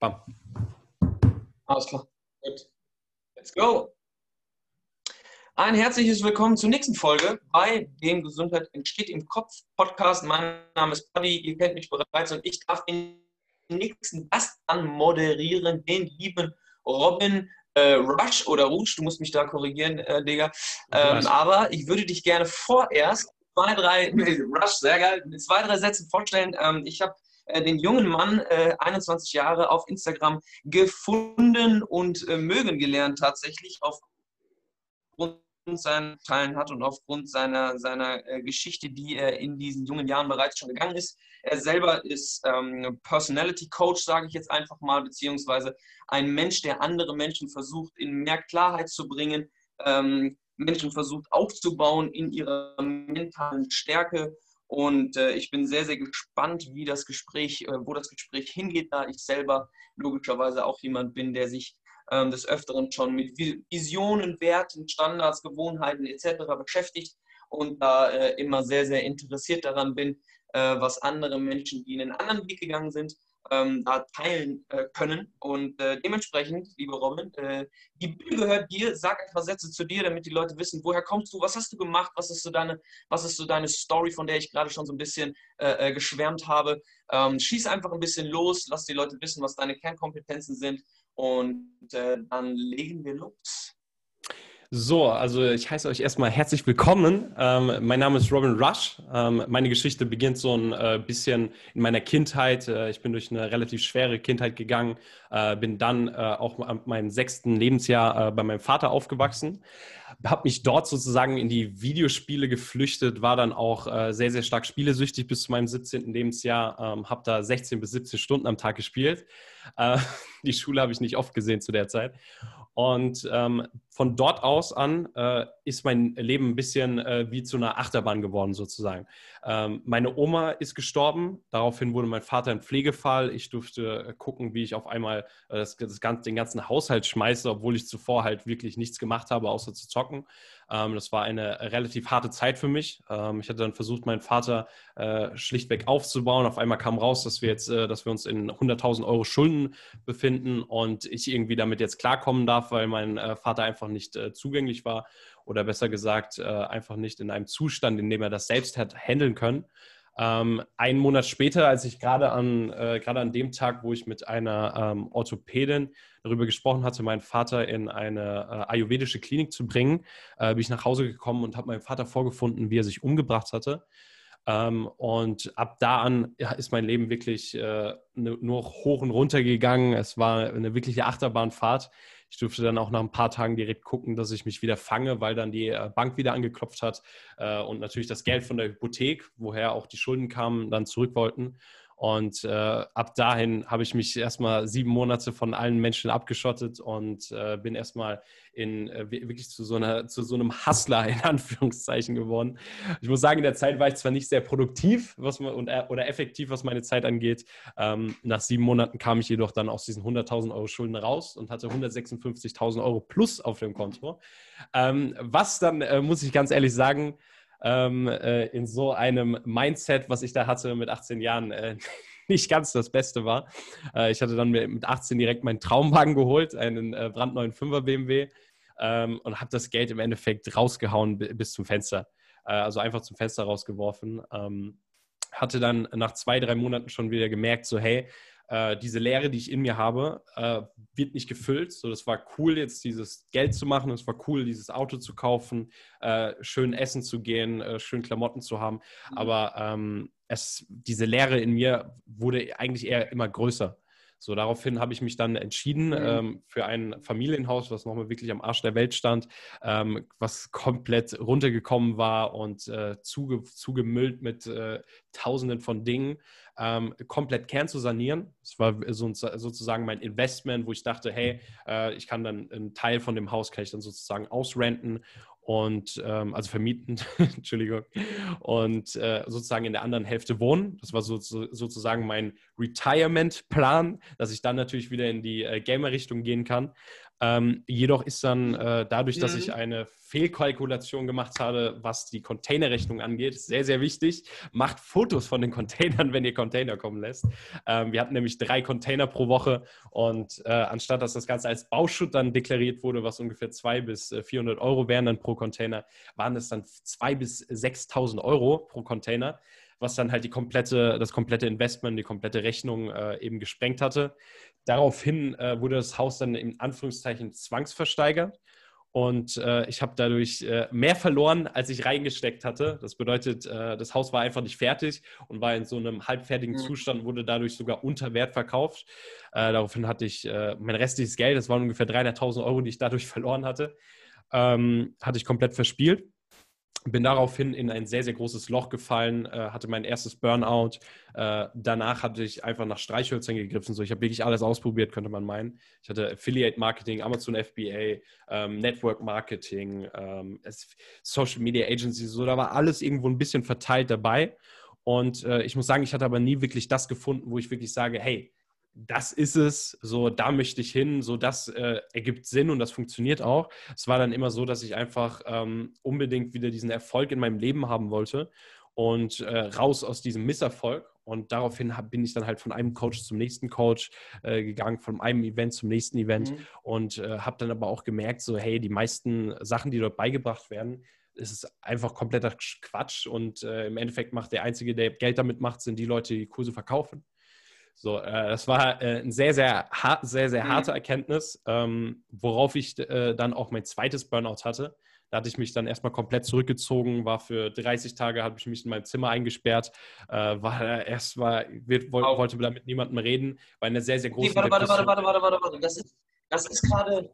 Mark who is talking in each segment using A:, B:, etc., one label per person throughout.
A: Bam.
B: Alles klar. Gut. Let's go. Ein herzliches Willkommen zur nächsten Folge bei dem Gesundheit entsteht im Kopf Podcast. Mein Name ist Paddy, ihr kennt mich bereits und ich darf den nächsten Gast anmoderieren, den lieben Robin äh, Rush oder Rouge, du musst mich da korrigieren, äh, Digga. Ähm, aber ich würde dich gerne vorerst zwei, drei, Rush, sehr geil, zwei, drei Sätzen vorstellen. Ähm, ich habe den jungen Mann, äh, 21 Jahre, auf Instagram gefunden und äh, mögen gelernt tatsächlich aufgrund seinen Teilen hat und aufgrund seiner, seiner äh, Geschichte, die er in diesen jungen Jahren bereits schon gegangen ist. Er selber ist ähm, Personality Coach, sage ich jetzt einfach mal, beziehungsweise ein Mensch, der andere Menschen versucht, in mehr Klarheit zu bringen, ähm, Menschen versucht aufzubauen in ihrer mentalen Stärke. Und äh, ich bin sehr, sehr gespannt, wie das Gespräch, äh, wo das Gespräch hingeht, da ich selber logischerweise auch jemand bin, der sich ähm, des Öfteren schon mit Visionen, Werten, Standards, Gewohnheiten etc. beschäftigt und da äh, immer sehr, sehr interessiert daran bin, äh, was andere Menschen, die in einen anderen Weg gegangen sind, ähm, da teilen äh, können. Und äh, dementsprechend, liebe Robin, äh, die Bühne gehört dir. Sag ein paar Sätze zu dir, damit die Leute wissen, woher kommst du, was hast du gemacht, was ist so deine, was ist so deine Story, von der ich gerade schon so ein bisschen äh, äh, geschwärmt habe. Ähm, schieß einfach ein bisschen los, lass die Leute wissen, was deine Kernkompetenzen sind und äh, dann legen wir los.
A: So, also ich heiße euch erstmal herzlich willkommen. Ähm, mein Name ist Robin Rush. Ähm, meine Geschichte beginnt so ein äh, bisschen in meiner Kindheit. Äh, ich bin durch eine relativ schwere Kindheit gegangen, äh, bin dann äh, auch am meinem sechsten Lebensjahr äh, bei meinem Vater aufgewachsen, habe mich dort sozusagen in die Videospiele geflüchtet, war dann auch äh, sehr, sehr stark spielesüchtig bis zu meinem 17. Lebensjahr, ähm, habe da 16 bis 17 Stunden am Tag gespielt. die Schule habe ich nicht oft gesehen zu der Zeit. Und ähm, von dort aus an äh, ist mein Leben ein bisschen äh, wie zu einer Achterbahn geworden, sozusagen. Ähm, meine Oma ist gestorben, daraufhin wurde mein Vater ein Pflegefall. Ich durfte äh, gucken, wie ich auf einmal äh, das, das ganze, den ganzen Haushalt schmeiße, obwohl ich zuvor halt wirklich nichts gemacht habe, außer zu zocken. Ähm, das war eine relativ harte Zeit für mich. Ähm, ich hatte dann versucht, meinen Vater äh, schlichtweg aufzubauen. Auf einmal kam raus, dass wir jetzt, äh, dass wir uns in 100.000 Euro Schulden befinden und ich irgendwie damit jetzt klarkommen darf, weil mein äh, Vater einfach nicht äh, zugänglich war oder besser gesagt äh, einfach nicht in einem Zustand, in dem er das selbst hat handeln können. Ähm, einen Monat später, als ich gerade an, äh, an dem Tag, wo ich mit einer ähm, Orthopädin darüber gesprochen hatte, meinen Vater in eine äh, ayurvedische Klinik zu bringen, äh, bin ich nach Hause gekommen und habe meinem Vater vorgefunden, wie er sich umgebracht hatte. Ähm, und ab da an ist mein Leben wirklich äh, nur hoch und runter gegangen. Es war eine wirkliche Achterbahnfahrt. Ich durfte dann auch nach ein paar Tagen direkt gucken, dass ich mich wieder fange, weil dann die äh, Bank wieder angeklopft hat äh, und natürlich das Geld von der Hypothek, woher auch die Schulden kamen, dann zurück wollten. Und äh, ab dahin habe ich mich erstmal sieben Monate von allen Menschen abgeschottet und äh, bin erstmal in äh, wirklich zu so, einer, zu so einem Hustler in Anführungszeichen geworden. Ich muss sagen, in der Zeit war ich zwar nicht sehr produktiv was man, und, äh, oder effektiv, was meine Zeit angeht. Ähm, nach sieben Monaten kam ich jedoch dann aus diesen 100.000 Euro Schulden raus und hatte 156.000 Euro plus auf dem Konto. Ähm, was dann, äh, muss ich ganz ehrlich sagen, ähm, äh, in so einem Mindset, was ich da hatte mit 18 Jahren, äh, nicht ganz das Beste war. Äh, ich hatte dann mit 18 direkt meinen Traumwagen geholt, einen äh, brandneuen 5er BMW ähm, und habe das Geld im Endeffekt rausgehauen bis zum Fenster. Äh, also einfach zum Fenster rausgeworfen. Ähm, hatte dann nach zwei, drei Monaten schon wieder gemerkt, so hey, äh, diese Leere, die ich in mir habe, äh, wird nicht gefüllt. So, das war cool, jetzt dieses Geld zu machen. Es war cool, dieses Auto zu kaufen, äh, schön essen zu gehen, äh, schön Klamotten zu haben. Mhm. Aber ähm, es, diese Leere in mir wurde eigentlich eher immer größer. So, daraufhin habe ich mich dann entschieden mhm. ähm, für ein Familienhaus, was nochmal wirklich am Arsch der Welt stand, ähm, was komplett runtergekommen war und äh, zuge zugemüllt mit äh, Tausenden von Dingen, ähm, komplett Kern zu sanieren. Das war so, sozusagen mein Investment, wo ich dachte, hey, äh, ich kann dann einen Teil von dem Haus kann ich dann sozusagen ausrenten und ähm, also vermieten, Entschuldigung, und äh, sozusagen in der anderen Hälfte wohnen. Das war so, so, sozusagen mein Retirement-Plan, dass ich dann natürlich wieder in die äh, Gamer-Richtung gehen kann. Ähm, jedoch ist dann äh, dadurch, dass ich mhm. eine Fehlkalkulation gemacht habe, was die Containerrechnung angeht, sehr, sehr wichtig. Macht Fotos von den Containern, wenn ihr Container kommen lässt. Ähm, wir hatten nämlich drei Container pro Woche und äh, anstatt dass das Ganze als Bauschutt dann deklariert wurde, was ungefähr 200 bis 400 äh, Euro wären dann pro Container, waren es dann 2.000 bis 6.000 Euro pro Container was dann halt die komplette, das komplette Investment, die komplette Rechnung äh, eben gesprengt hatte. Daraufhin äh, wurde das Haus dann in Anführungszeichen zwangsversteigert. Und äh, ich habe dadurch äh, mehr verloren, als ich reingesteckt hatte. Das bedeutet, äh, das Haus war einfach nicht fertig und war in so einem halbfertigen mhm. Zustand, wurde dadurch sogar unter Wert verkauft. Äh, daraufhin hatte ich äh, mein restliches Geld, das waren ungefähr 300.000 Euro, die ich dadurch verloren hatte, ähm, hatte ich komplett verspielt bin daraufhin in ein sehr, sehr großes Loch gefallen, äh, hatte mein erstes Burnout. Äh, danach hatte ich einfach nach Streichhölzern gegriffen. So, ich habe wirklich alles ausprobiert, könnte man meinen. Ich hatte Affiliate Marketing, Amazon FBA, ähm, Network Marketing, ähm, Social Media Agency, so, da war alles irgendwo ein bisschen verteilt dabei. Und äh, ich muss sagen, ich hatte aber nie wirklich das gefunden, wo ich wirklich sage, hey, das ist es, so da möchte ich hin, so das äh, ergibt Sinn und das funktioniert auch. Es war dann immer so, dass ich einfach ähm, unbedingt wieder diesen Erfolg in meinem Leben haben wollte und äh, raus aus diesem Misserfolg. Und daraufhin hab, bin ich dann halt von einem Coach zum nächsten Coach äh, gegangen, von einem Event zum nächsten Event mhm. und äh, habe dann aber auch gemerkt, so hey, die meisten Sachen, die dort beigebracht werden, es ist einfach kompletter Quatsch und äh, im Endeffekt macht der Einzige, der Geld damit macht, sind die Leute, die Kurse verkaufen. So, äh, das war äh, eine sehr, sehr, hart, sehr, sehr mhm. harte Erkenntnis, ähm, worauf ich äh, dann auch mein zweites Burnout hatte. Da hatte ich mich dann erstmal komplett zurückgezogen, war für 30 Tage, habe ich mich in meinem Zimmer eingesperrt, äh, war erstmal, woll, wollte da mit niemandem reden, war eine sehr, sehr große
B: okay, warte, warte, warte, warte, warte, warte, warte, das ist, das ist gerade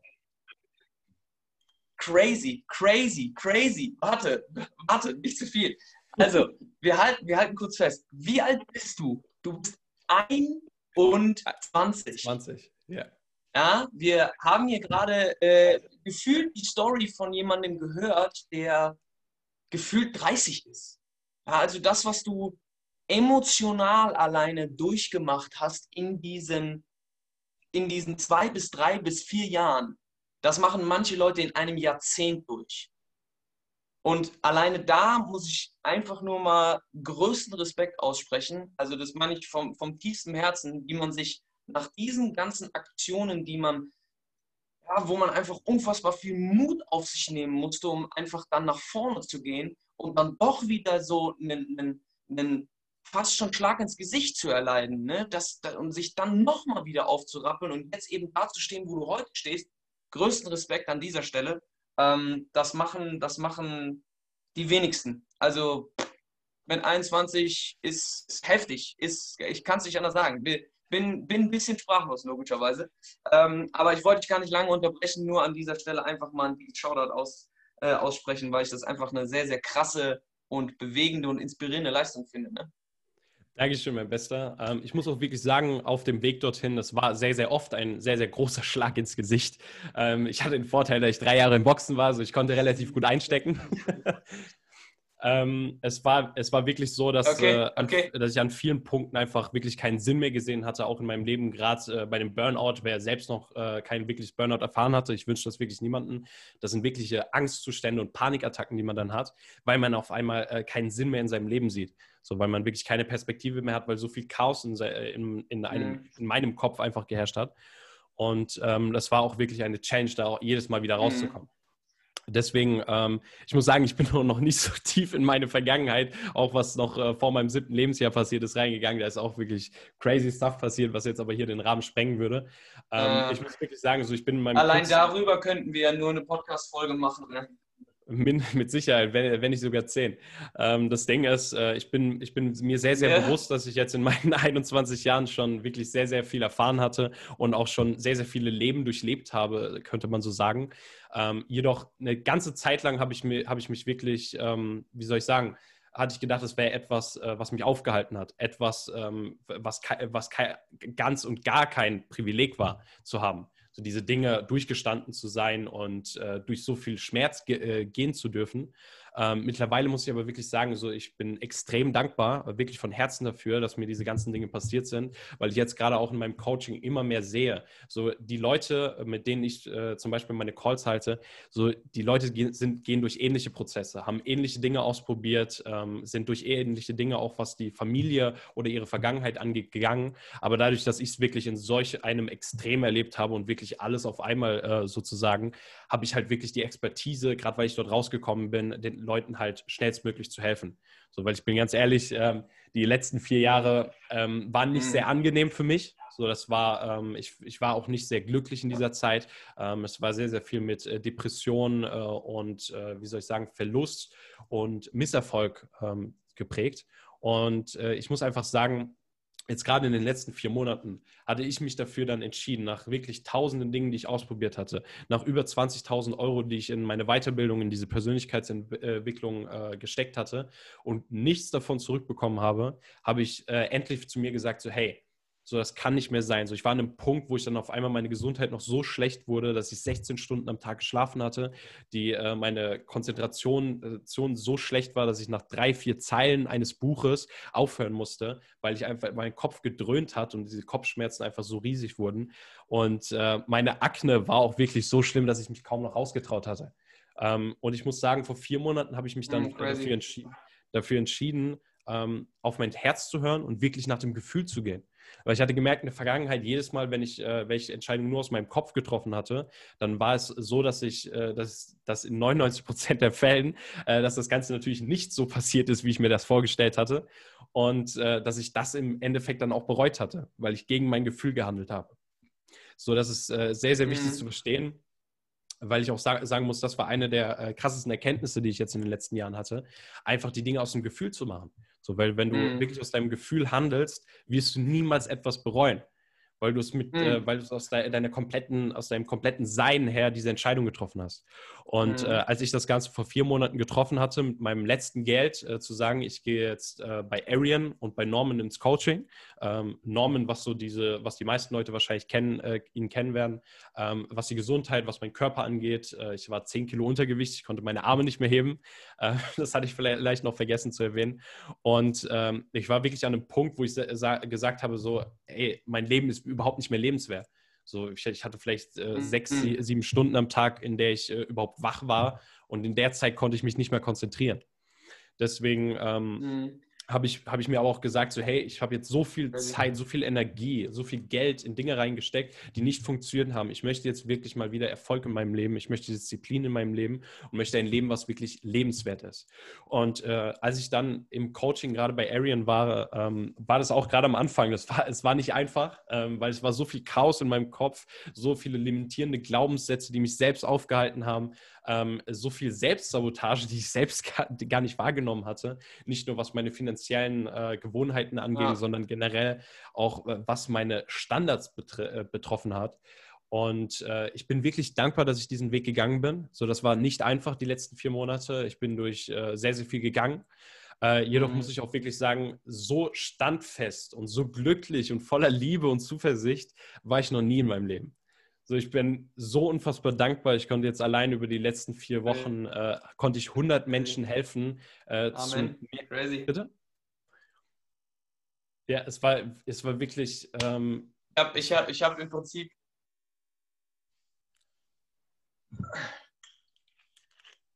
B: crazy, crazy, crazy. Warte, warte, nicht zu viel. Also, wir halten, wir halten kurz fest. Wie alt bist du? Du bist 21.
A: 20, ja.
B: Ja, wir haben hier gerade äh, gefühlt die Story von jemandem gehört, der gefühlt 30 ist. Ja, also das, was du emotional alleine durchgemacht hast in diesen, in diesen zwei bis drei bis vier Jahren, das machen manche Leute in einem Jahrzehnt durch. Und alleine da muss ich einfach nur mal größten Respekt aussprechen. Also das meine ich vom, vom tiefsten Herzen, wie man sich nach diesen ganzen Aktionen, die man, ja, wo man einfach unfassbar viel Mut auf sich nehmen musste, um einfach dann nach vorne zu gehen und dann doch wieder so einen, einen, einen fast schon Schlag ins Gesicht zu erleiden, ne? das, und sich dann nochmal wieder aufzurappeln und jetzt eben da zu stehen, wo du heute stehst. Größten Respekt an dieser Stelle. Ähm, das, machen, das machen die wenigsten. Also mit 21 ist, ist heftig. Ist, ich kann es nicht anders sagen. Bin, bin ein bisschen sprachlos, logischerweise. Ähm, aber ich wollte dich gar nicht lange unterbrechen, nur an dieser Stelle einfach mal einen Shoutout aus, äh, aussprechen, weil ich das einfach eine sehr, sehr krasse und bewegende und inspirierende Leistung finde. Ne?
A: Dankeschön, mein Bester. Ähm, ich muss auch wirklich sagen, auf dem Weg dorthin, das war sehr, sehr oft ein sehr, sehr großer Schlag ins Gesicht. Ähm, ich hatte den Vorteil, dass ich drei Jahre im Boxen war, so ich konnte relativ gut einstecken. Ähm, es, war, es war wirklich so, dass, okay, äh, an, okay. dass ich an vielen Punkten einfach wirklich keinen Sinn mehr gesehen hatte, auch in meinem Leben, gerade äh, bei dem Burnout, wer selbst noch äh, kein wirkliches Burnout erfahren hatte. Ich wünsche das wirklich niemandem. Das sind wirkliche Angstzustände und Panikattacken, die man dann hat, weil man auf einmal äh, keinen Sinn mehr in seinem Leben sieht. So, weil man wirklich keine Perspektive mehr hat, weil so viel Chaos in, in, in, einem, mhm. in meinem Kopf einfach geherrscht hat. Und ähm, das war auch wirklich eine Change, da auch jedes Mal wieder mhm. rauszukommen. Deswegen, ähm, ich muss sagen, ich bin noch nicht so tief in meine Vergangenheit, auch was noch äh, vor meinem siebten Lebensjahr passiert ist, reingegangen. Da ist auch wirklich crazy Stuff passiert, was jetzt aber hier den Rahmen sprengen würde. Ähm, äh, ich muss wirklich sagen, so ich bin in meinem
B: Allein Kurz darüber könnten wir ja nur eine Podcast-Folge machen. Ne?
A: Mit Sicherheit, wenn, wenn nicht sogar zehn. Ähm, das Ding ist, äh, ich, bin, ich bin mir sehr, sehr ja. bewusst, dass ich jetzt in meinen 21 Jahren schon wirklich sehr, sehr viel erfahren hatte und auch schon sehr, sehr viele Leben durchlebt habe, könnte man so sagen. Ähm, jedoch eine ganze Zeit lang habe ich, hab ich mich wirklich, ähm, wie soll ich sagen, hatte ich gedacht, es wäre etwas, äh, was mich aufgehalten hat. Etwas, ähm, was, was ganz und gar kein Privileg war zu haben so diese Dinge durchgestanden zu sein und äh, durch so viel Schmerz ge äh, gehen zu dürfen. Ähm, mittlerweile muss ich aber wirklich sagen, so ich bin extrem dankbar, wirklich von Herzen dafür, dass mir diese ganzen Dinge passiert sind, weil ich jetzt gerade auch in meinem Coaching immer mehr sehe, so die Leute, mit denen ich äh, zum Beispiel meine Calls halte, so die Leute gehen, sind, gehen durch ähnliche Prozesse, haben ähnliche Dinge ausprobiert, ähm, sind durch ähnliche Dinge auch, was die Familie oder ihre Vergangenheit angeht, gegangen. Aber dadurch, dass ich es wirklich in solch einem Extrem erlebt habe und wirklich alles auf einmal äh, sozusagen, habe ich halt wirklich die Expertise, gerade weil ich dort rausgekommen bin, den Leuten halt schnellstmöglich zu helfen. So, weil ich bin ganz ehrlich, ähm, die letzten vier Jahre ähm, waren nicht sehr mhm. angenehm für mich. So, das war, ähm, ich, ich war auch nicht sehr glücklich in dieser Zeit. Ähm, es war sehr, sehr viel mit äh, Depressionen äh, und, äh, wie soll ich sagen, Verlust und Misserfolg ähm, geprägt. Und äh, ich muss einfach sagen, jetzt gerade in den letzten vier Monaten hatte ich mich dafür dann entschieden, nach wirklich tausenden Dingen, die ich ausprobiert hatte, nach über 20.000 Euro, die ich in meine Weiterbildung, in diese Persönlichkeitsentwicklung äh, gesteckt hatte und nichts davon zurückbekommen habe, habe ich äh, endlich zu mir gesagt, so hey, so, das kann nicht mehr sein. So, ich war an einem Punkt, wo ich dann auf einmal meine Gesundheit noch so schlecht wurde, dass ich 16 Stunden am Tag geschlafen hatte, die äh, meine Konzentration äh, so schlecht war, dass ich nach drei, vier Zeilen eines Buches aufhören musste, weil ich einfach mein Kopf gedröhnt hat und diese Kopfschmerzen einfach so riesig wurden. Und äh, meine Akne war auch wirklich so schlimm, dass ich mich kaum noch rausgetraut hatte. Ähm, und ich muss sagen, vor vier Monaten habe ich mich dann mm, dafür, entschi dafür, entschieden, ähm, auf mein Herz zu hören und wirklich nach dem Gefühl zu gehen. Weil ich hatte gemerkt in der Vergangenheit, jedes Mal, wenn ich äh, welche Entscheidung nur aus meinem Kopf getroffen hatte, dann war es so, dass ich, äh, dass, dass in 99 Prozent der Fällen, äh, dass das Ganze natürlich nicht so passiert ist, wie ich mir das vorgestellt hatte. Und äh, dass ich das im Endeffekt dann auch bereut hatte, weil ich gegen mein Gefühl gehandelt habe. So, das ist äh, sehr, sehr wichtig mhm. zu verstehen weil ich auch sagen muss, das war eine der äh, krassesten Erkenntnisse, die ich jetzt in den letzten Jahren hatte, einfach die Dinge aus dem Gefühl zu machen. So, weil wenn du mhm. wirklich aus deinem Gefühl handelst, wirst du niemals etwas bereuen weil du es mit, mhm. äh, weil du es aus de deiner kompletten, aus deinem kompletten Sein her diese Entscheidung getroffen hast. Und mhm. äh, als ich das Ganze vor vier Monaten getroffen hatte, mit meinem letzten Geld äh, zu sagen, ich gehe jetzt äh, bei Arian und bei Norman ins Coaching. Ähm, Norman, was so diese, was die meisten Leute wahrscheinlich kennen, äh, ihn kennen werden, ähm, was die Gesundheit, was mein Körper angeht. Äh, ich war zehn Kilo Untergewicht, ich konnte meine Arme nicht mehr heben. das hatte ich vielleicht noch vergessen zu erwähnen. Und ähm, ich war wirklich an einem Punkt, wo ich gesagt habe, so, ey, mein Leben ist überhaupt nicht mehr lebenswert. So, ich, ich hatte vielleicht äh, mhm. sechs, mhm. sieben Stunden am Tag, in der ich äh, überhaupt wach war und in der Zeit konnte ich mich nicht mehr konzentrieren. Deswegen ähm, mhm habe ich, hab ich mir aber auch gesagt, so hey, ich habe jetzt so viel Zeit, so viel Energie, so viel Geld in Dinge reingesteckt, die nicht funktioniert haben. Ich möchte jetzt wirklich mal wieder Erfolg in meinem Leben, ich möchte Disziplin in meinem Leben und möchte ein Leben, was wirklich lebenswert ist. Und äh, als ich dann im Coaching gerade bei Arian war, ähm, war das auch gerade am Anfang, das war, es war nicht einfach, ähm, weil es war so viel Chaos in meinem Kopf, so viele limitierende Glaubenssätze, die mich selbst aufgehalten haben, ähm, so viel Selbstsabotage, die ich selbst gar, gar, nicht wahrgenommen hatte. Nicht nur was meine finanziellen äh, Gewohnheiten angeht, ja. sondern generell auch äh, was meine Standards äh, betroffen hat. Und äh, ich bin wirklich dankbar, dass ich diesen Weg gegangen bin. So, das war nicht einfach die letzten vier Monate. Ich bin durch äh, sehr, sehr viel gegangen. Äh, jedoch mhm. muss ich auch wirklich sagen, so standfest und so glücklich und voller Liebe und Zuversicht war ich noch nie in meinem Leben. So, ich bin so unfassbar dankbar. Ich konnte jetzt allein über die letzten vier Wochen, äh, konnte ich 100 Menschen helfen. Äh, Amen. Zu, Crazy. Bitte? Ja, es war, es war wirklich... Ähm,
B: ich habe ich hab im Prinzip...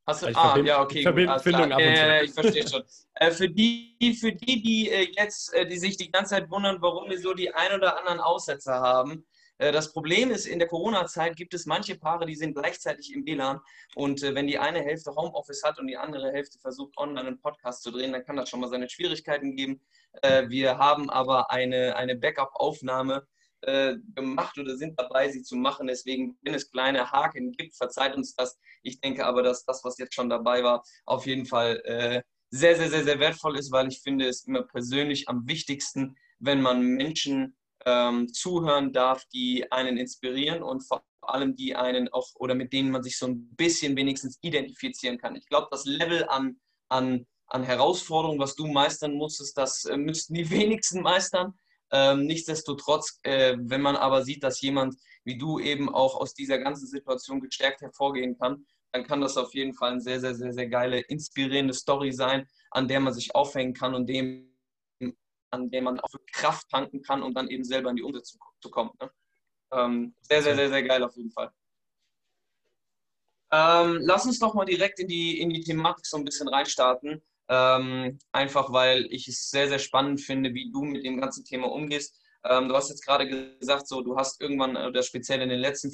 B: Hast du, also ah, ja, okay. Verbindung ab und zu. Äh, ich verstehe schon. äh, für, die, für die, die äh, jetzt, äh, die sich die ganze Zeit wundern, warum wir so die ein oder anderen Aussetzer haben, das Problem ist, in der Corona-Zeit gibt es manche Paare, die sind gleichzeitig im WLAN und äh, wenn die eine Hälfte Homeoffice hat und die andere Hälfte versucht, online einen Podcast zu drehen, dann kann das schon mal seine Schwierigkeiten geben. Äh, wir haben aber eine, eine Backup-Aufnahme gemacht oder sind dabei, sie zu machen. Deswegen, wenn es kleine Haken gibt, verzeiht uns das. Ich denke aber, dass das, was jetzt schon dabei war, auf jeden Fall sehr, sehr, sehr, sehr wertvoll ist, weil ich finde es immer persönlich am wichtigsten, wenn man Menschen ähm, zuhören darf, die einen inspirieren und vor allem die einen auch oder mit denen man sich so ein bisschen wenigstens identifizieren kann. Ich glaube, das Level an, an, an Herausforderungen, was du meistern musstest, das äh, müssten die wenigsten meistern. Ähm, nichtsdestotrotz, äh, wenn man aber sieht, dass jemand wie du eben auch aus dieser ganzen Situation gestärkt hervorgehen kann dann kann das auf jeden Fall eine sehr, sehr, sehr, sehr geile, inspirierende Story sein, an der man sich aufhängen kann und dem, an der man auch Kraft tanken kann, um dann eben selber in die Umsetzung zu kommen. Ne? Ähm, sehr, sehr, sehr, sehr geil auf jeden Fall. Ähm, lass uns doch mal direkt in die, in die Thematik so ein bisschen reinstarten. Ähm, einfach weil ich es sehr, sehr spannend finde, wie du mit dem ganzen Thema umgehst. Ähm, du hast jetzt gerade gesagt, so du hast irgendwann, oder speziell in den letzten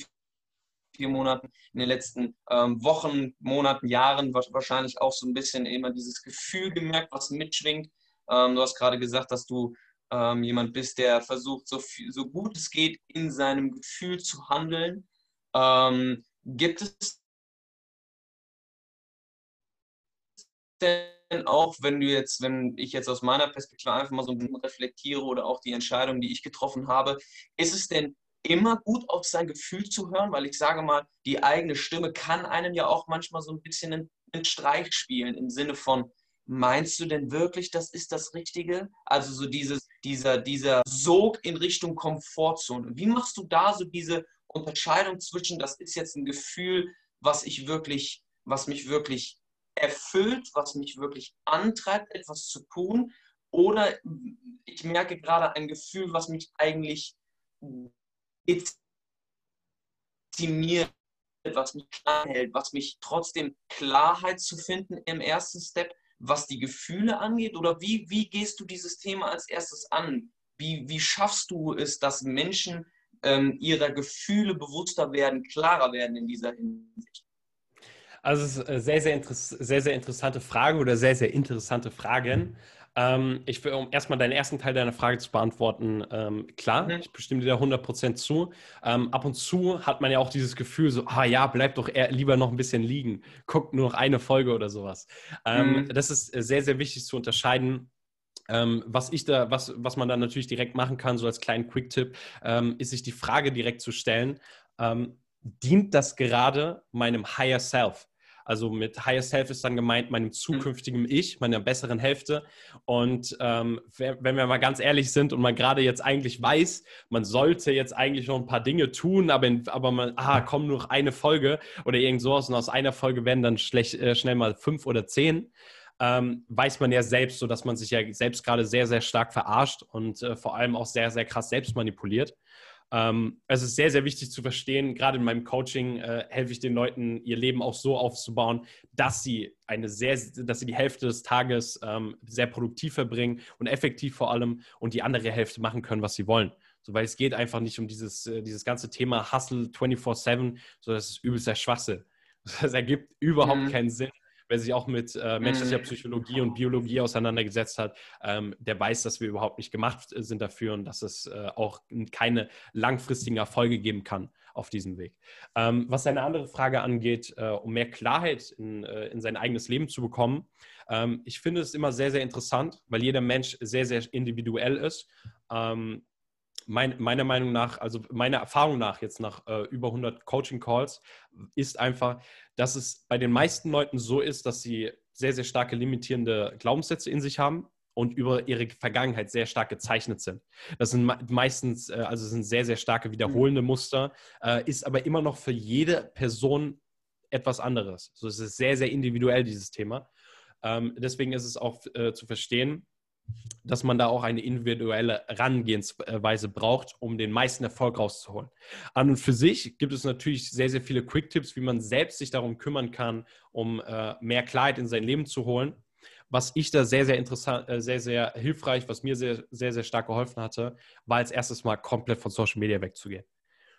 B: vier Monaten, in den letzten ähm, Wochen, Monaten, Jahren wahrscheinlich auch so ein bisschen immer dieses Gefühl gemerkt, was mitschwingt. Ähm, du hast gerade gesagt, dass du ähm, jemand bist, der versucht, so, viel, so gut es geht, in seinem Gefühl zu handeln. Ähm, gibt es denn auch, wenn du jetzt, wenn ich jetzt aus meiner Perspektive einfach mal so ein bisschen reflektiere oder auch die Entscheidung, die ich getroffen habe, ist es denn immer gut auf sein Gefühl zu hören, weil ich sage mal, die eigene Stimme kann einem ja auch manchmal so ein bisschen einen, einen Streich spielen im Sinne von, meinst du denn wirklich, das ist das Richtige? Also so dieses, dieser, dieser Sog in Richtung Komfortzone. Wie machst du da so diese Unterscheidung zwischen, das ist jetzt ein Gefühl, was ich wirklich, was mich wirklich erfüllt, was mich wirklich antreibt, etwas zu tun, oder ich merke gerade ein Gefühl, was mich eigentlich dezimiert, was mich klein hält, was mich trotzdem Klarheit zu finden im ersten Step, was die Gefühle angeht? Oder wie, wie gehst du dieses Thema als erstes an? Wie, wie schaffst du es, dass Menschen ähm, ihrer Gefühle bewusster werden, klarer werden in dieser Hinsicht?
A: Also es ist eine sehr, sehr, sehr, sehr interessante Frage oder sehr, sehr interessante Fragen. Ähm, ich will, um erstmal deinen ersten Teil deiner Frage zu beantworten, ähm, klar, mhm. ich bestimme dir da 100% zu. Ähm, ab und zu hat man ja auch dieses Gefühl, so, ah ja, bleib doch eher, lieber noch ein bisschen liegen, guck nur noch eine Folge oder sowas. Ähm, mhm. Das ist sehr, sehr wichtig zu unterscheiden. Ähm, was ich da, was, was man dann natürlich direkt machen kann, so als kleinen Quick-Tipp, ähm, ist sich die Frage direkt zu stellen, dient das gerade meinem Higher Self? Also mit Higher Self ist dann gemeint meinem zukünftigen Ich, meiner besseren Hälfte. Und ähm, wenn wir mal ganz ehrlich sind und man gerade jetzt eigentlich weiß, man sollte jetzt eigentlich noch ein paar Dinge tun, aber, in, aber man, ah, komm nur noch eine Folge oder irgend sowas und aus einer Folge werden dann schlecht, äh, schnell mal fünf oder zehn. Ähm, weiß man ja selbst, so dass man sich ja selbst gerade sehr, sehr stark verarscht und äh, vor allem auch sehr, sehr krass selbst manipuliert. Ähm, es ist sehr, sehr wichtig zu verstehen, gerade in meinem Coaching äh, helfe ich den Leuten, ihr Leben auch so aufzubauen, dass sie eine sehr, dass sie die Hälfte des Tages ähm, sehr produktiv verbringen und effektiv vor allem und die andere Hälfte machen können, was sie wollen. So, weil es geht einfach nicht um dieses, äh, dieses ganze Thema Hustle 24-7, so das ist übelst der Schwachsinn. Das ergibt überhaupt mhm. keinen Sinn wer sich auch mit äh, menschlicher mhm. Psychologie und Biologie auseinandergesetzt hat, ähm, der weiß, dass wir überhaupt nicht gemacht sind dafür und dass es äh, auch keine langfristigen Erfolge geben kann auf diesem Weg. Ähm, was eine andere Frage angeht, äh, um mehr Klarheit in, äh, in, sein eigenes Leben zu bekommen, ähm, ich finde es immer sehr, sehr interessant, weil jeder Mensch sehr, sehr individuell ist. Ähm, mein, meiner Meinung nach, also meiner Erfahrung nach, jetzt nach äh, über 100 Coaching-Calls, ist einfach, dass es bei den meisten Leuten so ist, dass sie sehr, sehr starke limitierende Glaubenssätze in sich haben und über ihre Vergangenheit sehr stark gezeichnet sind. Das sind meistens, äh, also sind sehr, sehr starke wiederholende. Muster, äh, ist aber immer noch für jede Person etwas anderes. So, es ist sehr, sehr individuell, dieses Thema. Ähm, deswegen ist es auch äh, zu verstehen, dass man da auch eine individuelle Herangehensweise braucht, um den meisten Erfolg rauszuholen. An und für sich gibt es natürlich sehr, sehr viele Quick-Tipps, wie man selbst sich darum kümmern kann, um äh, mehr Klarheit in sein Leben zu holen. Was ich da sehr, sehr interessant, äh, sehr, sehr hilfreich, was mir sehr, sehr, sehr stark geholfen hatte, war als erstes mal komplett von Social Media wegzugehen.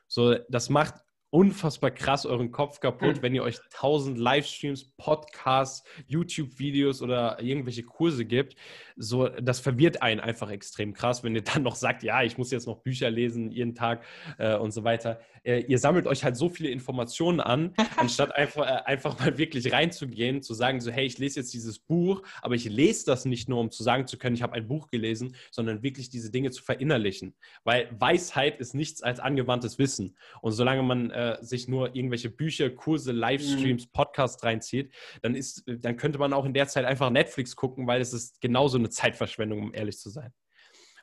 A: So, das macht unfassbar krass euren Kopf kaputt, hm. wenn ihr euch tausend Livestreams, Podcasts, YouTube-Videos oder irgendwelche Kurse gibt. So, das verwirrt einen einfach extrem krass, wenn ihr dann noch sagt, ja, ich muss jetzt noch Bücher lesen jeden Tag äh, und so weiter. Äh, ihr sammelt euch halt so viele Informationen an, anstatt einfach, äh, einfach mal wirklich reinzugehen, zu sagen, so, hey, ich lese jetzt dieses Buch, aber ich lese das nicht nur, um zu sagen zu können, ich habe ein Buch gelesen, sondern wirklich diese Dinge zu verinnerlichen. Weil Weisheit ist nichts als angewandtes Wissen. Und solange man äh, sich nur irgendwelche Bücher, Kurse, Livestreams, mhm. Podcasts reinzieht, dann, ist, dann könnte man auch in der Zeit einfach Netflix gucken, weil es ist genauso eine Zeitverschwendung, um ehrlich zu sein.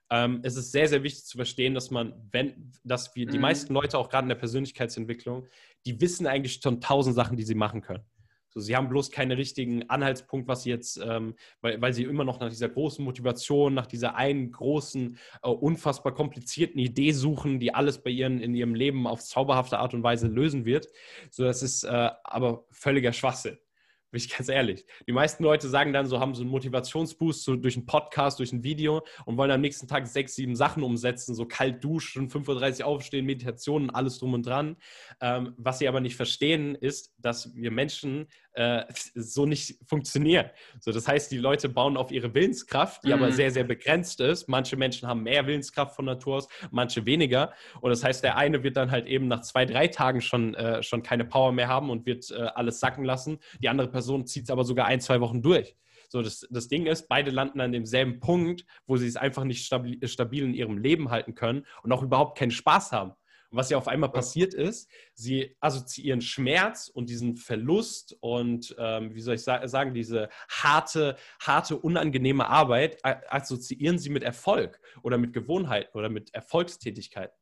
A: ähm, es ist sehr, sehr wichtig zu verstehen, dass man, wenn, dass wir, die mhm. meisten Leute auch gerade in der Persönlichkeitsentwicklung, die wissen eigentlich schon tausend Sachen, die sie machen können. So, sie haben bloß keinen richtigen Anhaltspunkt, was sie jetzt, ähm, weil, weil sie immer noch nach dieser großen Motivation, nach dieser einen großen, äh, unfassbar komplizierten Idee suchen, die alles bei ihren in ihrem Leben auf zauberhafte Art und Weise lösen wird. So, das ist äh, aber völliger Schwachsinn. Bin ich ganz ehrlich. Die meisten Leute sagen dann so, haben so einen Motivationsboost so durch einen Podcast, durch ein Video und wollen am nächsten Tag sechs, sieben Sachen umsetzen, so kalt duschen, 5.30 Uhr aufstehen, Meditationen, alles drum und dran. Ähm, was sie aber nicht verstehen, ist, dass wir Menschen äh, so nicht funktionieren. So, das heißt, die Leute bauen auf ihre Willenskraft, die mhm. aber sehr, sehr begrenzt ist. Manche Menschen haben mehr Willenskraft von Natur aus, manche weniger. Und das heißt, der eine wird dann halt eben nach zwei, drei Tagen schon, äh, schon keine Power mehr haben und wird äh, alles sacken lassen. Die andere Person zieht es aber sogar ein, zwei Wochen durch. So, das, das Ding ist, beide landen an demselben Punkt, wo sie es einfach nicht stabil, stabil in ihrem Leben halten können und auch überhaupt keinen Spaß haben. Und was ja auf einmal passiert ist, sie assoziieren Schmerz und diesen Verlust und, ähm, wie soll ich sa sagen, diese harte, harte, unangenehme Arbeit, assoziieren sie mit Erfolg oder mit Gewohnheiten oder mit Erfolgstätigkeiten.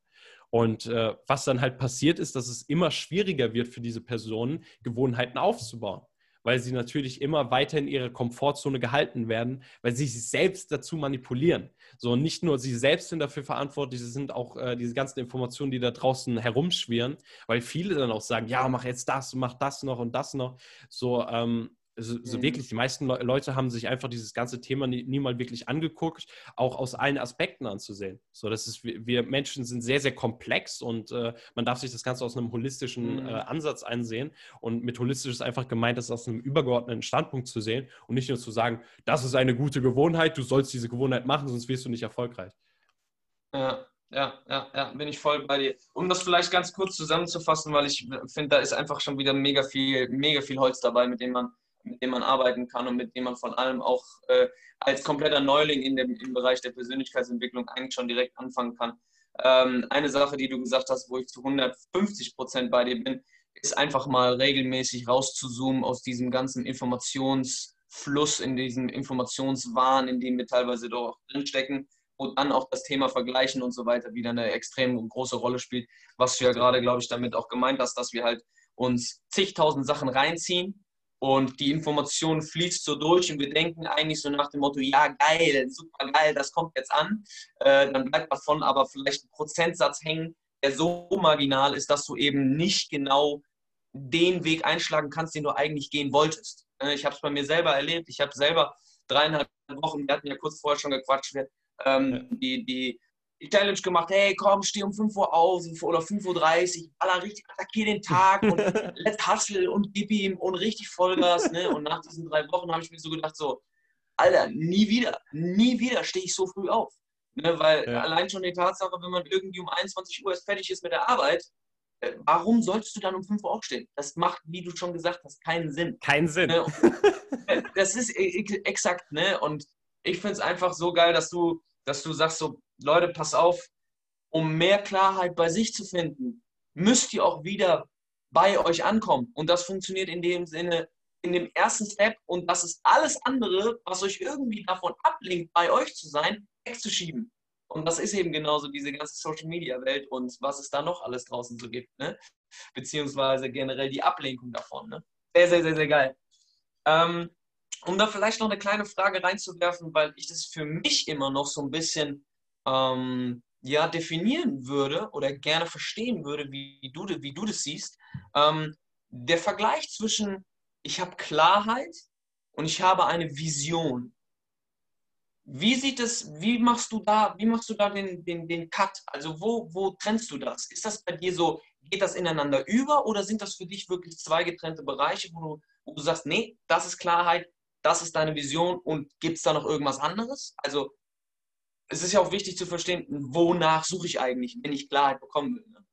A: Und äh, was dann halt passiert ist, dass es immer schwieriger wird für diese Personen, Gewohnheiten aufzubauen weil sie natürlich immer weiter in ihrer Komfortzone gehalten werden, weil sie sich selbst dazu manipulieren. So, nicht nur sie selbst sind dafür verantwortlich, es sind auch äh, diese ganzen Informationen, die da draußen herumschwirren, weil viele dann auch sagen, ja, mach jetzt das, mach das noch und das noch. So, ähm, so, so, mhm. wirklich, die meisten Le Leute haben sich einfach dieses ganze Thema nie, nie, mal wirklich angeguckt, auch aus allen Aspekten anzusehen. So, das ist, wir Menschen sind sehr, sehr komplex und äh, man darf sich das Ganze aus einem holistischen mhm. äh, Ansatz einsehen. Und mit holistisch ist einfach gemeint, das aus einem übergeordneten Standpunkt zu sehen und nicht nur zu sagen, das ist eine gute Gewohnheit, du sollst diese Gewohnheit machen, sonst wirst du nicht erfolgreich.
B: Ja, ja, ja, ja, bin ich voll bei dir. Um das vielleicht ganz kurz zusammenzufassen, weil ich finde, da ist einfach schon wieder mega viel, mega viel Holz dabei, mit dem man mit dem man arbeiten kann und mit dem man vor allem auch äh, als kompletter Neuling in dem, im Bereich der Persönlichkeitsentwicklung eigentlich schon direkt anfangen kann. Ähm, eine Sache, die du gesagt hast, wo ich zu 150 Prozent bei dir bin, ist einfach mal regelmäßig rauszuzoomen aus diesem ganzen Informationsfluss, in diesem Informationswahn, in dem wir teilweise doch drinstecken, wo dann auch das Thema Vergleichen und so weiter wieder eine extrem große Rolle spielt, was du ja gerade, glaube ich, damit auch gemeint hast, dass wir halt uns zigtausend Sachen reinziehen und die Information fließt so durch und wir denken eigentlich so nach dem Motto, ja geil, super geil, das kommt jetzt an. Äh, dann bleibt davon aber vielleicht ein Prozentsatz hängen, der so marginal ist, dass du eben nicht genau den Weg einschlagen kannst, den du eigentlich gehen wolltest. Äh, ich habe es bei mir selber erlebt. Ich habe selber dreieinhalb Wochen, wir hatten ja kurz vorher schon gequatscht, ähm, die, die die Challenge gemacht, hey, komm, steh um 5 Uhr auf oder 5.30 Uhr, aller richtig, attackier den Tag und let's hustle und gib ihm und richtig Vollgas. Ne? Und nach diesen drei Wochen habe ich mir so gedacht, so, Alter, nie wieder, nie wieder stehe ich so früh auf. Ne? Weil ja. allein schon die Tatsache, wenn man irgendwie um 21 Uhr erst fertig ist mit der Arbeit, äh, warum sollst du dann um 5 Uhr aufstehen? Das macht, wie du schon gesagt hast, keinen Sinn.
A: Keinen Sinn. Ne?
B: das ist e, e, exakt, ne? Und ich finde es einfach so geil, dass du, dass du sagst so, Leute, pass auf, um mehr Klarheit bei sich zu finden, müsst ihr auch wieder bei euch ankommen. Und das funktioniert in dem Sinne, in dem ersten Step. Und das ist alles andere, was euch irgendwie davon ablenkt, bei euch zu sein, wegzuschieben. Und das ist eben genauso diese ganze Social Media Welt und was es da noch alles draußen so gibt. Ne? Beziehungsweise generell die Ablenkung davon. Ne? Sehr, sehr, sehr, sehr geil. Ähm, um da vielleicht noch eine kleine Frage reinzuwerfen, weil ich das für mich immer noch so ein bisschen ähm, ja, definieren würde oder gerne verstehen würde, wie du, wie du das siehst. Ähm, der Vergleich zwischen ich habe Klarheit und ich habe eine Vision. Wie sieht es, wie machst du da, wie machst du da den, den, den Cut? Also wo, wo trennst du das? Ist das bei dir so, geht das ineinander über oder sind das für dich wirklich zwei getrennte Bereiche, wo du, wo du sagst, nee, das ist Klarheit, das ist deine Vision und gibt es da noch irgendwas anderes? Also es ist ja auch wichtig zu verstehen, wonach suche ich eigentlich, wenn ich Klarheit bekommen will. Ne?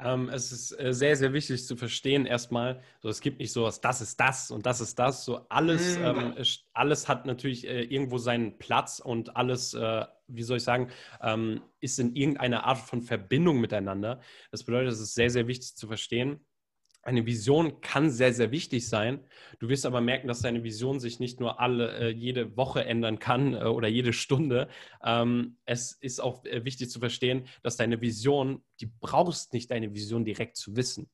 A: Ähm, es ist äh, sehr, sehr wichtig zu verstehen, erstmal, so, es gibt nicht so was, das ist das und das ist das. So alles, mhm. ähm, alles hat natürlich äh, irgendwo seinen Platz und alles, äh, wie soll ich sagen, ähm, ist in irgendeiner Art von Verbindung miteinander. Das bedeutet, es ist sehr, sehr wichtig zu verstehen, eine Vision kann sehr, sehr wichtig sein. Du wirst aber merken, dass deine Vision sich nicht nur alle, äh, jede Woche ändern kann äh, oder jede Stunde. Ähm, es ist auch äh, wichtig zu verstehen, dass deine Vision, die brauchst nicht deine Vision direkt zu wissen.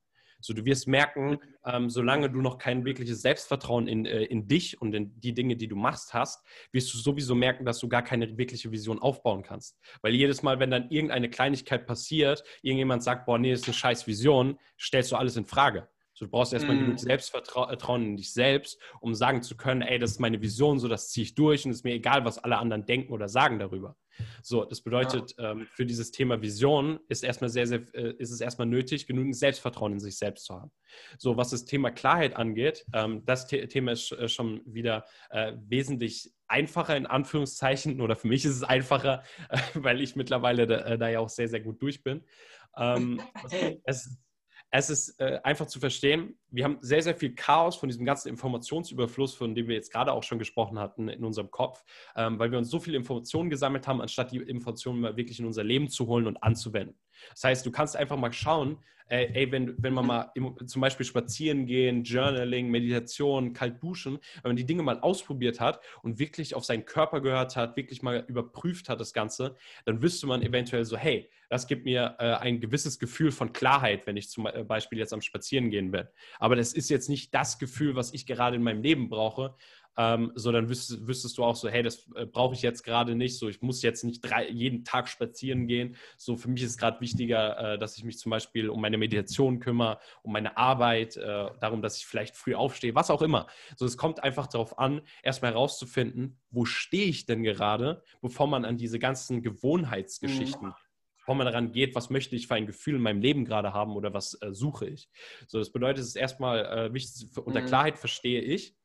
A: So, du wirst merken, ähm, solange du noch kein wirkliches Selbstvertrauen in, äh, in dich und in die Dinge, die du machst, hast, wirst du sowieso merken, dass du gar keine wirkliche Vision aufbauen kannst. Weil jedes Mal, wenn dann irgendeine Kleinigkeit passiert, irgendjemand sagt, boah, nee, das ist eine scheiß Vision, stellst du alles in Frage. So, du brauchst erstmal mm. genug Selbstvertrauen in dich selbst, um sagen zu können, ey, das ist meine Vision, so das ziehe ich durch und es ist mir egal, was alle anderen denken oder sagen darüber. So, das bedeutet, ja. ähm, für dieses Thema Vision ist erstmal sehr, sehr, äh, ist es erstmal nötig, genügend Selbstvertrauen in sich selbst zu haben. So, was das Thema Klarheit angeht, ähm, das The Thema ist äh, schon wieder äh, wesentlich einfacher in Anführungszeichen oder für mich ist es einfacher, äh, weil ich mittlerweile da, äh, da, ja auch sehr, sehr gut durch bin. Ähm, es, es ist äh, einfach zu verstehen, wir haben sehr, sehr viel Chaos von diesem ganzen Informationsüberfluss, von dem wir jetzt gerade auch schon gesprochen hatten, in unserem Kopf, ähm, weil wir uns so viele Informationen gesammelt haben, anstatt die Informationen mal wirklich in unser Leben zu holen und anzuwenden. Das heißt, du kannst einfach mal schauen, äh, ey, wenn, wenn man mal im, zum Beispiel spazieren gehen, Journaling, Meditation, kalt duschen, wenn man die Dinge mal ausprobiert hat und wirklich auf seinen Körper gehört hat, wirklich mal überprüft hat das Ganze, dann wüsste man eventuell so, hey, das gibt mir äh, ein gewisses Gefühl von Klarheit, wenn ich zum äh, Beispiel jetzt am Spazieren gehen bin. Aber das ist jetzt nicht das Gefühl, was ich gerade in meinem Leben brauche, ähm, so dann wüsstest, wüsstest, du auch so, hey, das äh, brauche ich jetzt gerade nicht, so ich muss jetzt nicht drei, jeden Tag spazieren gehen. So für mich ist gerade wichtiger, äh, dass ich mich zum Beispiel um meine Meditation kümmere, um meine Arbeit, äh, darum, dass ich vielleicht früh aufstehe, was auch immer. So es kommt einfach darauf an, erstmal herauszufinden, wo stehe ich denn gerade, bevor man an diese ganzen Gewohnheitsgeschichten mhm bevor man daran geht, was möchte ich für ein Gefühl in meinem Leben gerade haben oder was äh, suche ich. So, das bedeutet, es ist erstmal äh, wichtig, unter mhm. Klarheit verstehe ich,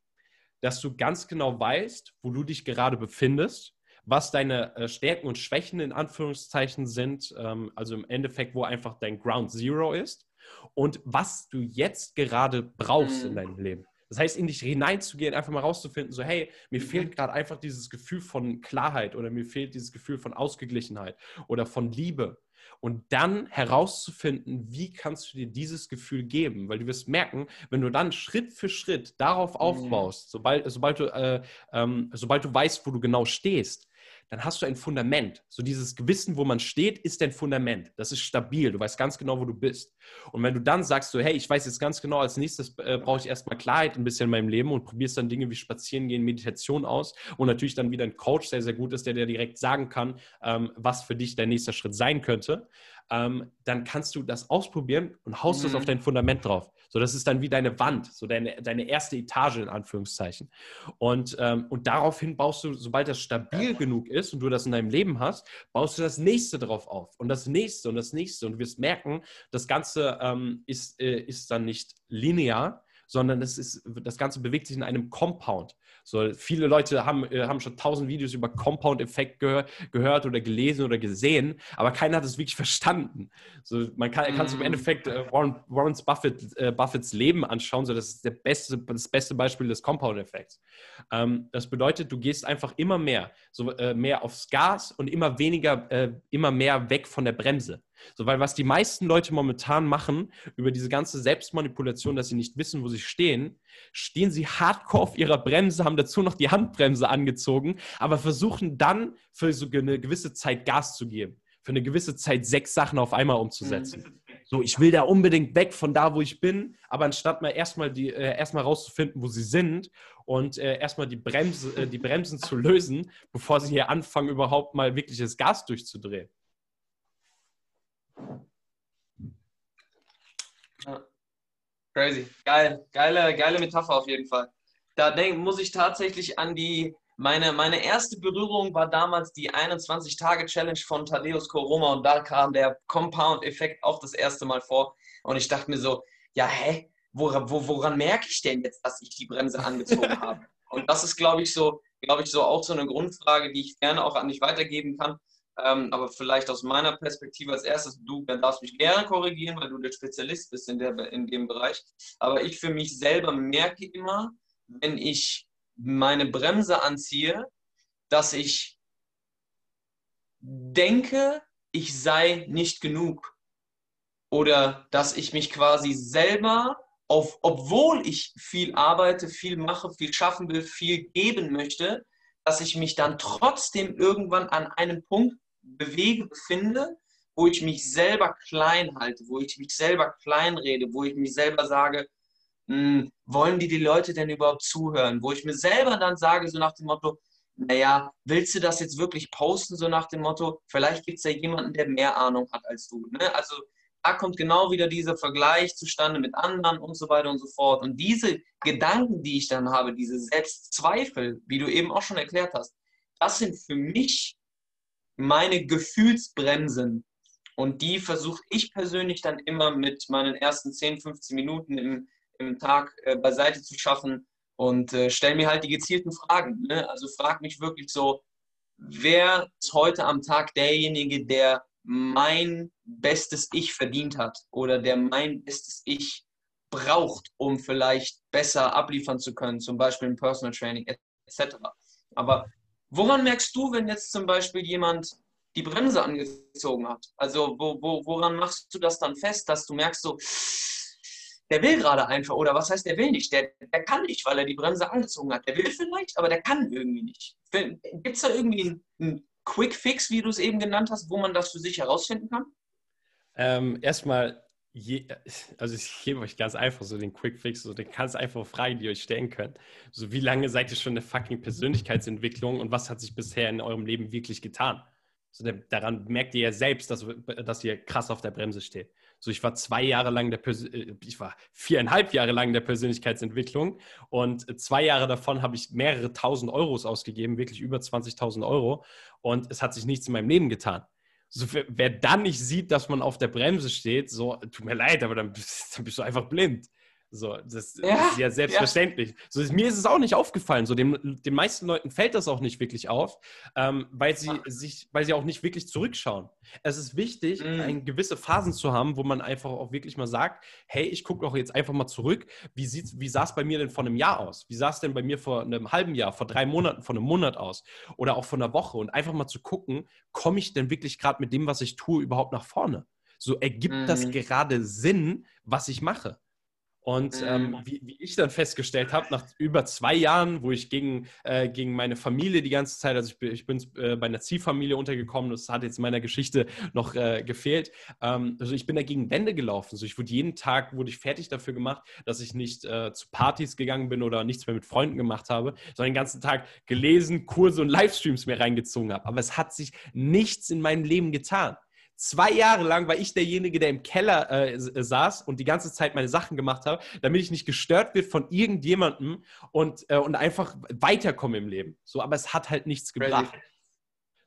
A: dass du ganz genau weißt, wo du dich gerade befindest, was deine äh, Stärken und Schwächen in Anführungszeichen sind, ähm, also im Endeffekt, wo einfach dein Ground Zero ist und was du jetzt gerade brauchst mhm. in deinem Leben. Das heißt, in dich hineinzugehen, einfach mal rauszufinden, so, hey, mir mhm. fehlt gerade einfach dieses Gefühl von Klarheit oder mir fehlt dieses Gefühl von Ausgeglichenheit oder von Liebe und dann herauszufinden, wie kannst du dir dieses Gefühl geben, weil du wirst merken, wenn du dann Schritt für Schritt darauf mhm. aufbaust, sobald, sobald, du, äh, ähm, sobald du weißt, wo du genau stehst, dann hast du ein Fundament. So dieses Gewissen, wo man steht, ist dein Fundament. Das ist stabil. Du weißt ganz genau, wo du bist. Und wenn du dann sagst, so, hey, ich weiß jetzt ganz genau, als nächstes äh, brauche ich erstmal Klarheit ein bisschen in meinem Leben und probierst dann Dinge wie Spazieren gehen, Meditation aus und natürlich dann wieder ein Coach, der sehr gut ist, der dir direkt sagen kann, ähm, was für dich dein nächster Schritt sein könnte, ähm, dann kannst du das ausprobieren und haust es mhm. auf dein Fundament drauf. So, das ist dann wie deine Wand, so deine, deine erste Etage in Anführungszeichen. Und, ähm, und daraufhin baust du, sobald das stabil genug ist und du das in deinem Leben hast, baust du das nächste drauf auf und das nächste und das nächste. Und du wirst merken, das Ganze ähm, ist, äh, ist dann nicht linear, sondern es ist, das Ganze bewegt sich in einem Compound. So, viele Leute haben, äh, haben schon tausend Videos über Compound-Effekt gehör, gehört oder gelesen oder gesehen, aber keiner hat es wirklich verstanden. So, man kann, sich im mm. Endeffekt äh, Warren, Warren Buffett, äh, Buffetts Leben anschauen, so, das ist der beste, das beste Beispiel des Compound-Effekts. Ähm, das bedeutet, du gehst einfach immer mehr, so, äh, mehr aufs Gas und immer weniger, äh, immer mehr weg von der Bremse. So, weil was die meisten Leute momentan machen, über diese ganze Selbstmanipulation, dass sie nicht wissen, wo sie stehen, stehen sie hardcore auf ihrer Bremse, haben dazu noch die Handbremse angezogen, aber versuchen dann für so eine gewisse Zeit Gas zu geben. Für eine gewisse Zeit sechs Sachen auf einmal umzusetzen. So, ich will da unbedingt weg von da, wo ich bin, aber anstatt mal erstmal die, äh, erstmal rauszufinden, wo sie sind und äh, erstmal die, Bremse, äh, die Bremsen zu lösen, bevor sie hier anfangen, überhaupt mal wirkliches Gas durchzudrehen.
B: Ja. Crazy. Geil. Geile, geile Metapher auf jeden Fall. Da denk, muss ich tatsächlich an die, meine, meine erste Berührung war damals die 21-Tage-Challenge von Thaddeus Koroma und da kam der Compound-Effekt auch das erste Mal vor. Und ich dachte mir so, ja, hä? Woran, wo, woran merke ich denn jetzt, dass ich die Bremse angezogen habe? Und das ist, glaube ich, so, glaube ich, so auch so eine Grundfrage, die ich gerne auch an dich weitergeben kann. Ähm, aber vielleicht aus meiner Perspektive als erstes, du darfst mich gerne korrigieren, weil du der Spezialist bist in, der, in dem Bereich. Aber ich für mich selber merke immer, wenn ich meine Bremse anziehe, dass ich denke, ich sei nicht genug. Oder dass ich mich quasi selber auf, obwohl ich viel arbeite, viel mache, viel schaffen will, viel geben möchte, dass ich mich dann trotzdem irgendwann an einem Punkt bewege, befinde, wo ich mich selber klein halte, wo ich mich selber klein rede, wo ich mich selber sage, hm, wollen die die Leute denn überhaupt zuhören? Wo ich mir selber dann sage, so nach dem Motto, naja, willst du das jetzt wirklich posten, so nach dem Motto, vielleicht gibt es ja jemanden, der mehr Ahnung hat als du. Ne? Also da kommt genau wieder dieser Vergleich zustande mit anderen und so weiter und so fort. Und diese Gedanken, die ich dann habe, diese Selbstzweifel, wie du eben auch schon erklärt hast, das sind für mich meine Gefühlsbremsen. Und die versuche ich persönlich dann immer mit meinen ersten 10, 15 Minuten im, im Tag äh, beiseite zu schaffen und äh, stelle mir halt die gezielten Fragen. Ne? Also frag mich wirklich so, wer ist heute am Tag derjenige, der mein bestes Ich verdient hat oder der mein bestes Ich braucht, um vielleicht besser abliefern zu können, zum Beispiel im Personal Training etc. Aber woran merkst du, wenn jetzt zum Beispiel jemand die Bremse angezogen hat? Also wo, wo, woran machst du das dann fest, dass du merkst so, der will gerade einfach, oder was heißt, der will nicht? Der, der kann nicht, weil er die Bremse angezogen hat. Der will vielleicht, aber der kann irgendwie nicht. Gibt es da irgendwie einen, einen Quick Fix, wie du es eben genannt hast, wo man das für sich herausfinden kann?
A: Ähm, erstmal, je, also ich gebe euch ganz einfach so den Quick Fix, so den ganz einfache Fragen, die ihr euch stellen könnt. So, wie lange seid ihr schon in der fucking Persönlichkeitsentwicklung und was hat sich bisher in eurem Leben wirklich getan? So, der, daran merkt ihr ja selbst, dass, dass ihr krass auf der Bremse steht. So, ich war zwei Jahre lang der Persön äh, ich war viereinhalb Jahre lang der Persönlichkeitsentwicklung und zwei Jahre davon habe ich mehrere tausend Euros ausgegeben, wirklich über 20.000 Euro und es hat sich nichts in meinem Leben getan. So, wer dann nicht sieht, dass man auf der Bremse steht, so, tut mir leid, aber dann bist, dann bist du einfach blind. So, das ja, ist ja selbstverständlich. Ja. So, mir ist es auch nicht aufgefallen. So, den, den meisten Leuten fällt das auch nicht wirklich auf, ähm, weil, sie sich, weil sie auch nicht wirklich zurückschauen. Es ist wichtig, mhm. gewisse Phasen zu haben, wo man einfach auch wirklich mal sagt, hey, ich gucke doch jetzt einfach mal zurück. Wie, wie sah es bei mir denn vor einem Jahr aus? Wie sah es denn bei mir vor einem halben Jahr, vor drei Monaten, vor einem Monat aus? Oder auch vor einer Woche? Und einfach mal zu gucken, komme ich denn wirklich gerade mit dem, was ich tue, überhaupt nach vorne? So ergibt mhm. das gerade Sinn, was ich mache? Und ähm, mhm. wie, wie, ich dann festgestellt habe, nach über zwei Jahren, wo ich gegen, äh, gegen meine Familie die ganze Zeit, also ich bin, ich bin äh, bei einer Ziehfamilie untergekommen, das hat jetzt in meiner Geschichte noch äh, gefehlt. Ähm, also ich bin da gegen Wände gelaufen. Also ich wurde jeden Tag wurde ich fertig dafür gemacht, dass ich nicht äh, zu Partys gegangen bin oder nichts mehr mit Freunden gemacht habe, sondern den ganzen Tag gelesen, Kurse und Livestreams mehr reingezogen habe. Aber es hat sich nichts in meinem Leben getan. Zwei Jahre lang war ich derjenige, der im Keller äh, äh, saß und die ganze Zeit meine Sachen gemacht habe, damit ich nicht gestört wird von irgendjemandem und, äh, und einfach weiterkomme im Leben. So, aber es hat halt nichts gebracht.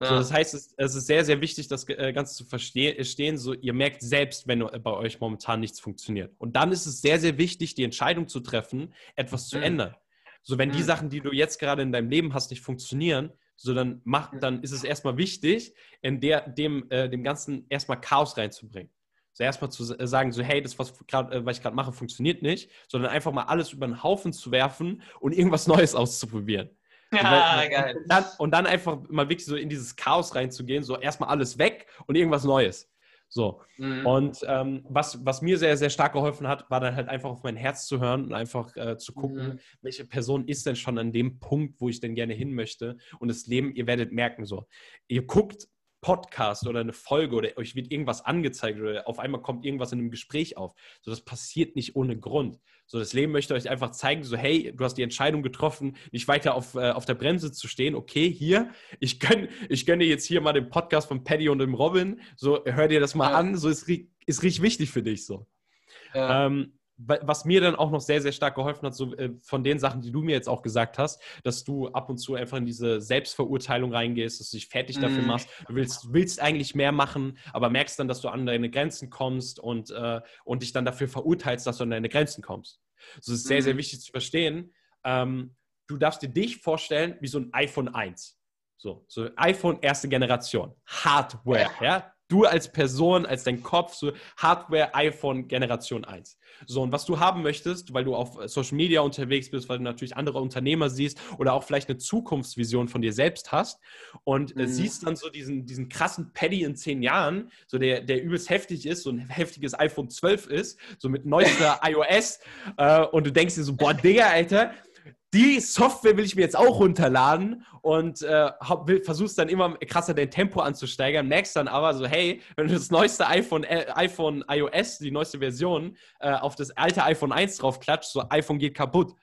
A: So, das heißt, es, es, ist sehr, sehr wichtig, das äh, Ganze zu verstehen. So, ihr merkt selbst, wenn äh, bei euch momentan nichts funktioniert. Und dann ist es sehr, sehr wichtig, die Entscheidung zu treffen, etwas zu mhm. ändern. So, wenn mhm. die Sachen, die du jetzt gerade in deinem Leben hast, nicht funktionieren, so, dann, mach, dann ist es erstmal wichtig, in der, dem, äh, dem Ganzen erstmal Chaos reinzubringen. So erstmal zu äh, sagen, so, hey, das, was, grad, äh, was ich gerade mache, funktioniert nicht, sondern einfach mal alles über den Haufen zu werfen und irgendwas Neues auszuprobieren. Ja, und, geil. Und dann, und dann einfach mal wirklich so in dieses Chaos reinzugehen, so erstmal alles weg und irgendwas Neues. So. Mhm. Und ähm, was, was mir sehr, sehr stark geholfen hat, war dann halt einfach auf mein Herz zu hören und einfach äh, zu gucken, mhm. welche Person ist denn schon an dem Punkt, wo ich denn gerne hin möchte. Und das Leben, ihr werdet merken, so, ihr guckt Podcast oder eine Folge oder euch wird irgendwas angezeigt oder auf einmal kommt irgendwas in einem Gespräch auf. So, das passiert nicht ohne Grund. So, das Leben möchte euch einfach zeigen, so, hey, du hast die Entscheidung getroffen, nicht weiter auf, äh, auf der Bremse zu stehen. Okay, hier, ich gönne ich gönn dir jetzt hier mal den Podcast von Paddy und dem Robin. So, hör dir das mal ja. an. So, ist, ist richtig wichtig für dich, so. Ja. Ähm, was mir dann auch noch sehr, sehr stark geholfen hat, so äh, von den Sachen, die du mir jetzt auch gesagt hast, dass du ab und zu einfach in diese Selbstverurteilung reingehst, dass du dich fertig mm. dafür machst. Du willst, willst eigentlich mehr machen, aber merkst dann, dass du an deine Grenzen kommst und, äh, und dich dann dafür verurteilst, dass du an deine Grenzen kommst. So ist sehr, mm. sehr mhm. wichtig zu verstehen. Ähm, du darfst dir dich vorstellen wie so ein iPhone 1. So, so iPhone erste Generation. Hardware, ja. Du als Person, als dein Kopf, so Hardware, iPhone, Generation 1. So, und was du haben möchtest, weil du auf Social Media unterwegs bist, weil du natürlich andere Unternehmer siehst oder auch vielleicht eine Zukunftsvision von dir selbst hast und äh, mhm. siehst dann so diesen, diesen krassen Paddy in zehn Jahren, so der, der übelst heftig ist, so ein heftiges iPhone 12 ist, so mit neuester iOS äh, und du denkst dir so, boah, Digga, Alter, die Software will ich mir jetzt auch runterladen und äh, versuchst dann immer krasser dein Tempo anzusteigern, merkst dann aber so, hey, wenn du das neueste iPhone, äh, iPhone iOS, die neueste Version, äh, auf das alte iPhone 1 drauf klatscht, so iPhone geht kaputt.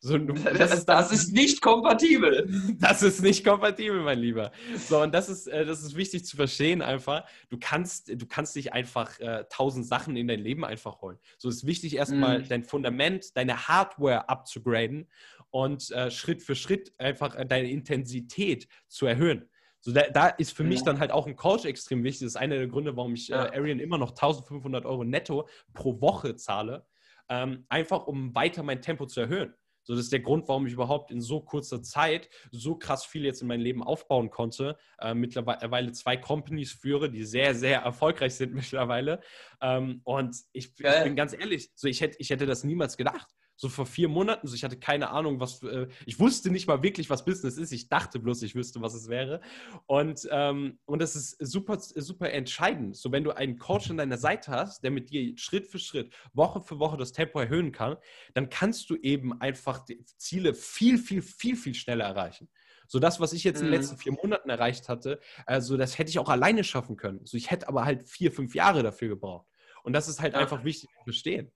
B: So, das, ist, das, ist, nicht kompatibel.
A: Das ist nicht kompatibel, mein Lieber. So, und das ist, äh, das ist wichtig zu verstehen einfach. Du kannst, du kannst dich einfach äh, tausend Sachen in dein Leben einfach holen. So ist wichtig, erstmal mm. dein Fundament, deine Hardware abzugraden und äh, Schritt für Schritt einfach äh, deine Intensität zu erhöhen. So, da, da ist für ja. mich dann halt auch ein Coach extrem wichtig. Das ist einer der Gründe, warum ich äh, Arian immer noch 1500 Euro netto pro Woche zahle. Ähm, einfach um weiter mein Tempo zu erhöhen. So, das ist der Grund, warum ich überhaupt in so kurzer Zeit so krass viel jetzt in meinem Leben aufbauen konnte. Äh, mittlerweile zwei Companies führe, die sehr, sehr erfolgreich sind mittlerweile. Ähm, und ich, ich, bin ganz ehrlich, so ich hätte, ich hätte das niemals gedacht so vor vier Monaten. So, ich hatte keine Ahnung, was. Äh, ich wusste nicht mal wirklich, was Business ist. Ich dachte bloß, ich wüsste, was es wäre. Und, ähm, und das ist super, super entscheidend. So, wenn du einen Coach an deiner Seite hast, der mit dir Schritt für Schritt, Woche für Woche das Tempo erhöhen kann, dann kannst du eben einfach die Ziele viel, viel, viel, viel schneller erreichen. So das, was ich jetzt in den mhm. letzten vier Monaten erreicht hatte, also das hätte ich auch alleine schaffen können. So ich hätte aber halt vier, fünf Jahre dafür gebraucht. Und das ist halt einfach wichtig zu verstehen.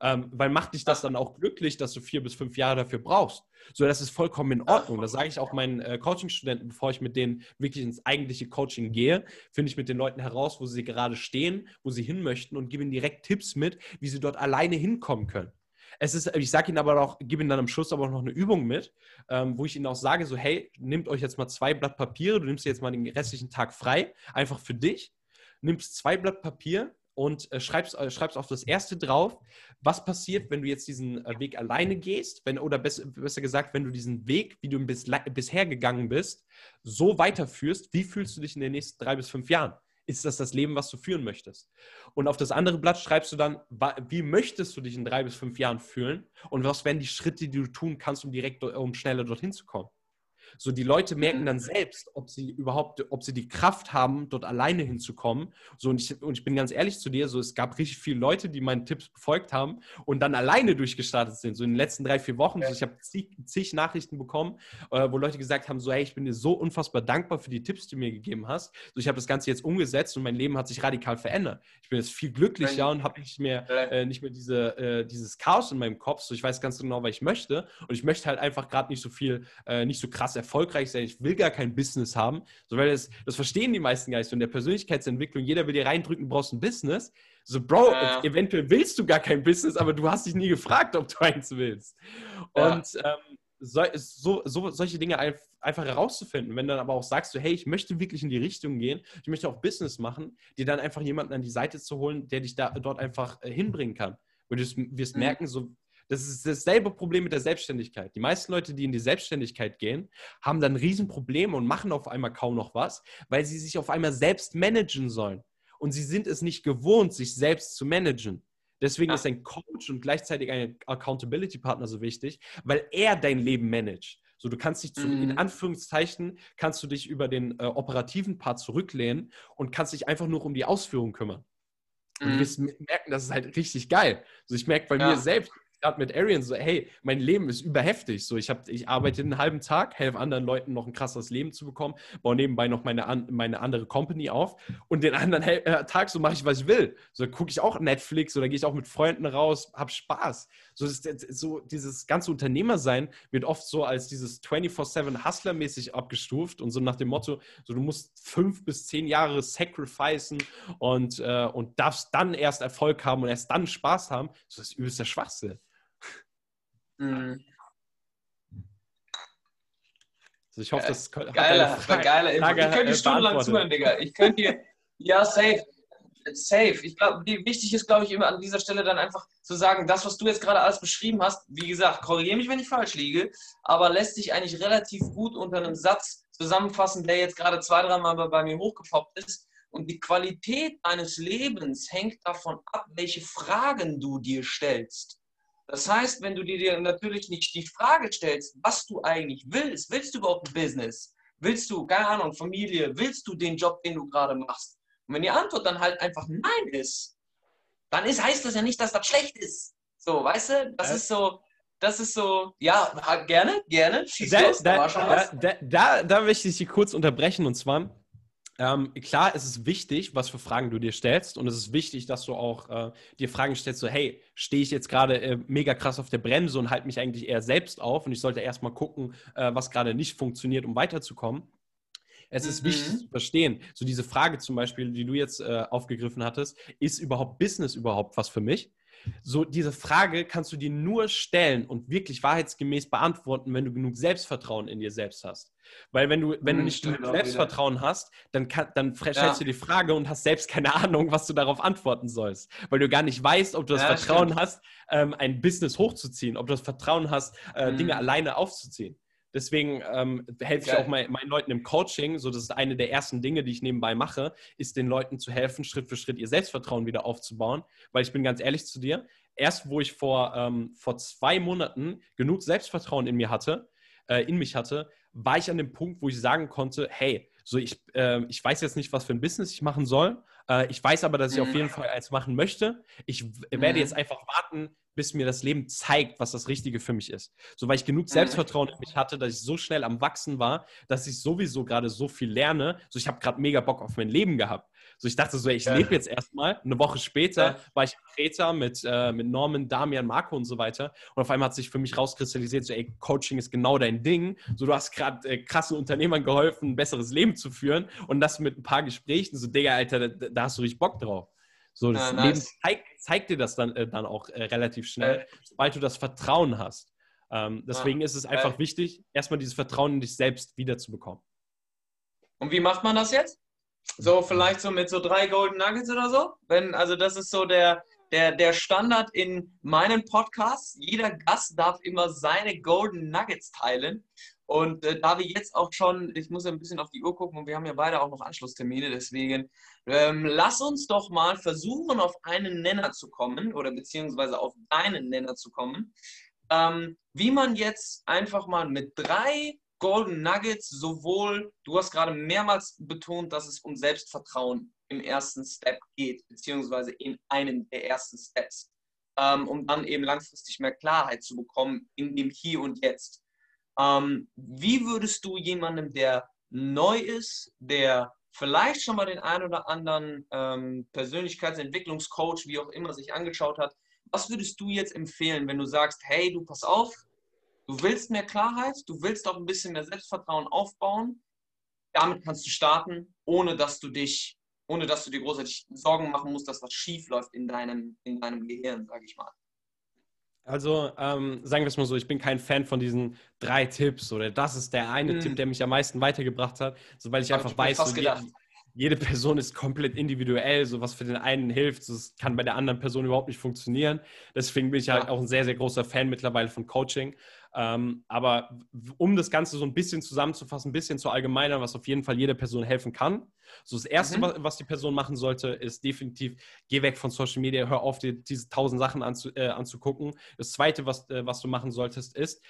A: Ähm, weil macht dich das dann auch glücklich, dass du vier bis fünf Jahre dafür brauchst. So, das ist vollkommen in Ordnung. Das sage ich auch meinen äh, Coaching-Studenten, bevor ich mit denen wirklich ins eigentliche Coaching gehe, finde ich mit den Leuten heraus, wo sie gerade stehen, wo sie hin möchten und gebe ihnen direkt Tipps mit, wie sie dort alleine hinkommen können. Es ist, ich sage ihnen aber auch, gebe ihnen dann am Schluss aber auch noch eine Übung mit, ähm, wo ich ihnen auch sage, so, hey, nehmt euch jetzt mal zwei Blatt Papiere, du nimmst jetzt mal den restlichen Tag frei, einfach für dich, nimmst zwei Blatt Papier, und äh, schreibst, äh, auf das erste drauf, was passiert, wenn du jetzt diesen äh, Weg alleine gehst, wenn, oder bess, besser gesagt, wenn du diesen Weg, wie du bis, bisher gegangen bist, so weiterführst, wie fühlst du dich in den nächsten drei bis fünf Jahren? Ist das das Leben, was du führen möchtest? Und auf das andere Blatt schreibst du dann, wie möchtest du dich in drei bis fünf Jahren fühlen und was wären die Schritte, die du tun kannst, um direkt, um schneller dorthin zu kommen? So, die Leute merken dann selbst, ob sie überhaupt, ob sie die Kraft haben, dort alleine hinzukommen. So, und ich, und ich bin ganz ehrlich zu dir, so, es gab richtig viele Leute, die meinen Tipps befolgt haben und dann alleine durchgestartet sind. So in den letzten drei, vier Wochen. So, ich habe zig, zig, Nachrichten bekommen, äh, wo Leute gesagt haben: so, hey, ich bin dir so unfassbar dankbar für die Tipps, die du mir gegeben hast. So, ich habe das Ganze jetzt umgesetzt und mein Leben hat sich radikal verändert. Ich bin jetzt viel glücklicher und habe nicht mehr, äh, nicht mehr diese, äh, dieses Chaos in meinem Kopf. So, ich weiß ganz genau, was ich möchte. Und ich möchte halt einfach gerade nicht so viel, äh, nicht so krass erfolgreich sein, ich will gar kein Business haben, so, weil das, das verstehen die meisten gar nicht. So in der Persönlichkeitsentwicklung, jeder will dir reindrücken, du brauchst ein Business. So, Bro, ja. eventuell willst du gar kein Business, aber du hast dich nie gefragt, ob du eins willst. Und ja. ähm, so, so, so, solche Dinge einfach herauszufinden. Wenn du dann aber auch sagst, so, hey, ich möchte wirklich in die Richtung gehen, ich möchte auch Business machen, dir dann einfach jemanden an die Seite zu holen, der dich da dort einfach äh, hinbringen kann. Und du wirst mhm. merken, so das ist dasselbe Problem mit der Selbstständigkeit. Die meisten Leute, die in die Selbstständigkeit gehen, haben dann Riesenprobleme und machen auf einmal kaum noch was, weil sie sich auf einmal selbst managen sollen. Und sie sind es nicht gewohnt, sich selbst zu managen. Deswegen ja. ist ein Coach und gleichzeitig ein Accountability-Partner so wichtig, weil er dein Leben managt. So, du kannst dich zu, mhm. in Anführungszeichen, kannst du dich über den äh, operativen Part zurücklehnen und kannst dich einfach nur um die Ausführung kümmern. Und mhm. du wirst merken, das ist halt richtig geil. Also ich merke bei ja. mir selbst, gerade mit Arian so, hey, mein Leben ist überheftig. So, ich, hab, ich arbeite einen halben Tag, helfe anderen Leuten noch ein krasses Leben zu bekommen, baue nebenbei noch meine, meine andere Company auf und den anderen äh, Tag so mache ich, was ich will. So gucke ich auch Netflix oder gehe ich auch mit Freunden raus, habe Spaß. So, das, so dieses ganze Unternehmersein wird oft so als dieses 24-7 Hustler-mäßig abgestuft und so nach dem Motto, so du musst fünf bis zehn Jahre sacrificen und, äh, und darfst dann erst Erfolg haben und erst dann Spaß haben. So, das ist übelster Schwachsinn. Mhm.
B: Also ich hoffe, das geiler, geiler Info. Ich könnte stundenlang zuhören, Digga. Ich könnte hier, ja, safe. Safe. Ich glaube, wichtig ist, glaube ich, immer an dieser Stelle dann einfach zu sagen, das, was du jetzt gerade alles beschrieben hast, wie gesagt, korrigiere mich, wenn ich falsch liege, aber lässt sich eigentlich relativ gut unter einem Satz zusammenfassen, der jetzt gerade zwei, dreimal bei mir hochgepoppt ist. Und die Qualität deines Lebens hängt davon ab, welche Fragen du dir stellst. Das heißt, wenn du dir natürlich nicht die Frage stellst, was du eigentlich willst, willst du überhaupt ein Business? Willst du, keine Ahnung, Familie? Willst du den Job, den du gerade machst? Und wenn die Antwort dann halt einfach Nein ist, dann ist, heißt das ja nicht, dass das schlecht ist. So, weißt du, das äh. ist so, das ist so, ja, gerne, gerne.
A: Schieß da, los, da, da, da, da, da möchte ich dich kurz unterbrechen und zwar, ähm, klar, es ist wichtig, was für Fragen du dir stellst und es ist wichtig, dass du auch äh, dir Fragen stellst, so hey, stehe ich jetzt gerade äh, mega krass auf der Bremse und halte mich eigentlich eher selbst auf und ich sollte erstmal gucken, äh, was gerade nicht funktioniert, um weiterzukommen. Es ist mhm. wichtig zu verstehen, so diese Frage zum Beispiel, die du jetzt äh, aufgegriffen hattest, ist überhaupt Business überhaupt was für mich? So, diese Frage kannst du dir nur stellen und wirklich wahrheitsgemäß beantworten, wenn du genug Selbstvertrauen in dir selbst hast. Weil wenn du, wenn du hm, nicht genug Selbstvertrauen wieder. hast, dann, kann, dann stellst ja. du die Frage und hast selbst keine Ahnung, was du darauf antworten sollst. Weil du gar nicht weißt, ob du das ja, Vertrauen stimmt. hast, ähm, ein Business hochzuziehen, ob du das Vertrauen hast, äh, mhm. Dinge alleine aufzuziehen. Deswegen ähm, helfe ich auch mein, meinen Leuten im Coaching. So, das ist eine der ersten Dinge, die ich nebenbei mache, ist den Leuten zu helfen, Schritt für Schritt ihr Selbstvertrauen wieder aufzubauen. Weil ich bin ganz ehrlich zu dir, erst wo ich vor, ähm, vor zwei Monaten genug Selbstvertrauen in mir hatte, äh, in mich hatte, war ich an dem Punkt, wo ich sagen konnte, hey, so ich, äh, ich weiß jetzt nicht, was für ein Business ich machen soll. Äh, ich weiß aber, dass ich mhm. auf jeden Fall eins machen möchte. Ich werde mhm. jetzt einfach warten, bis mir das Leben zeigt, was das Richtige für mich ist. So, weil ich genug mhm. Selbstvertrauen in mich hatte, dass ich so schnell am Wachsen war, dass ich sowieso gerade so viel lerne. So, ich habe gerade mega Bock auf mein Leben gehabt. So, ich dachte so, ey, ich ja. lebe jetzt erstmal. Eine Woche später ja. war ich in Kreta mit, äh, mit Norman, Damian, Marco und so weiter. Und auf einmal hat sich für mich rauskristallisiert, so, ey, Coaching ist genau dein Ding. So, du hast gerade äh, krassen Unternehmern geholfen, ein besseres Leben zu führen. Und das mit ein paar Gesprächen. So, Digga, Alter, da, da hast du richtig Bock drauf. So, das ja, nice. Leben zeigt, zeigt, dir das dann, äh, dann auch äh, relativ schnell, sobald du das Vertrauen hast. Ähm, deswegen ja. ist es einfach äh. wichtig, erstmal dieses Vertrauen in dich selbst wiederzubekommen.
B: Und wie macht man das jetzt? So, vielleicht so mit so drei Golden Nuggets oder so? Wenn, also, das ist so der, der, der Standard in meinen Podcasts. Jeder Gast darf immer seine Golden Nuggets teilen. Und äh, da wir jetzt auch schon, ich muss ein bisschen auf die Uhr gucken und wir haben ja beide auch noch Anschlusstermine, deswegen ähm, lass uns doch mal versuchen, auf einen Nenner zu kommen oder beziehungsweise auf deinen Nenner zu kommen. Ähm, wie man jetzt einfach mal mit drei Golden Nuggets sowohl, du hast gerade mehrmals betont, dass es um Selbstvertrauen im ersten Step geht, beziehungsweise in einem der ersten Steps, ähm, um dann eben langfristig mehr Klarheit zu bekommen in dem Hier und Jetzt. Ähm, wie würdest du jemandem, der neu ist, der vielleicht schon mal den einen oder anderen ähm, Persönlichkeitsentwicklungscoach, wie auch immer, sich angeschaut hat, was würdest du jetzt empfehlen, wenn du sagst, hey, du pass auf, du willst mehr Klarheit, du willst auch ein bisschen mehr Selbstvertrauen aufbauen, damit kannst du starten, ohne dass du dich, ohne dass du dir großartig Sorgen machen musst, dass was schief läuft in deinem, in deinem Gehirn, sage ich mal.
A: Also ähm, sagen wir es mal so, ich bin kein Fan von diesen drei Tipps oder das ist der eine hm. Tipp, der mich am meisten weitergebracht hat, so weil ich einfach ich weiß, so, jede, jede, Person ist komplett individuell, so was für den einen hilft, das kann bei der anderen Person überhaupt nicht funktionieren. Deswegen bin ich halt auch ein sehr, sehr großer Fan mittlerweile von Coaching. Ähm, aber um das Ganze so ein bisschen zusammenzufassen, ein bisschen zu allgemeinern, was auf jeden Fall jeder Person helfen kann. So das Erste, mhm. was die Person machen sollte, ist definitiv, geh weg von Social Media, hör auf, dir diese tausend Sachen anzu, äh, anzugucken. Das Zweite, was, äh, was du machen solltest, ist,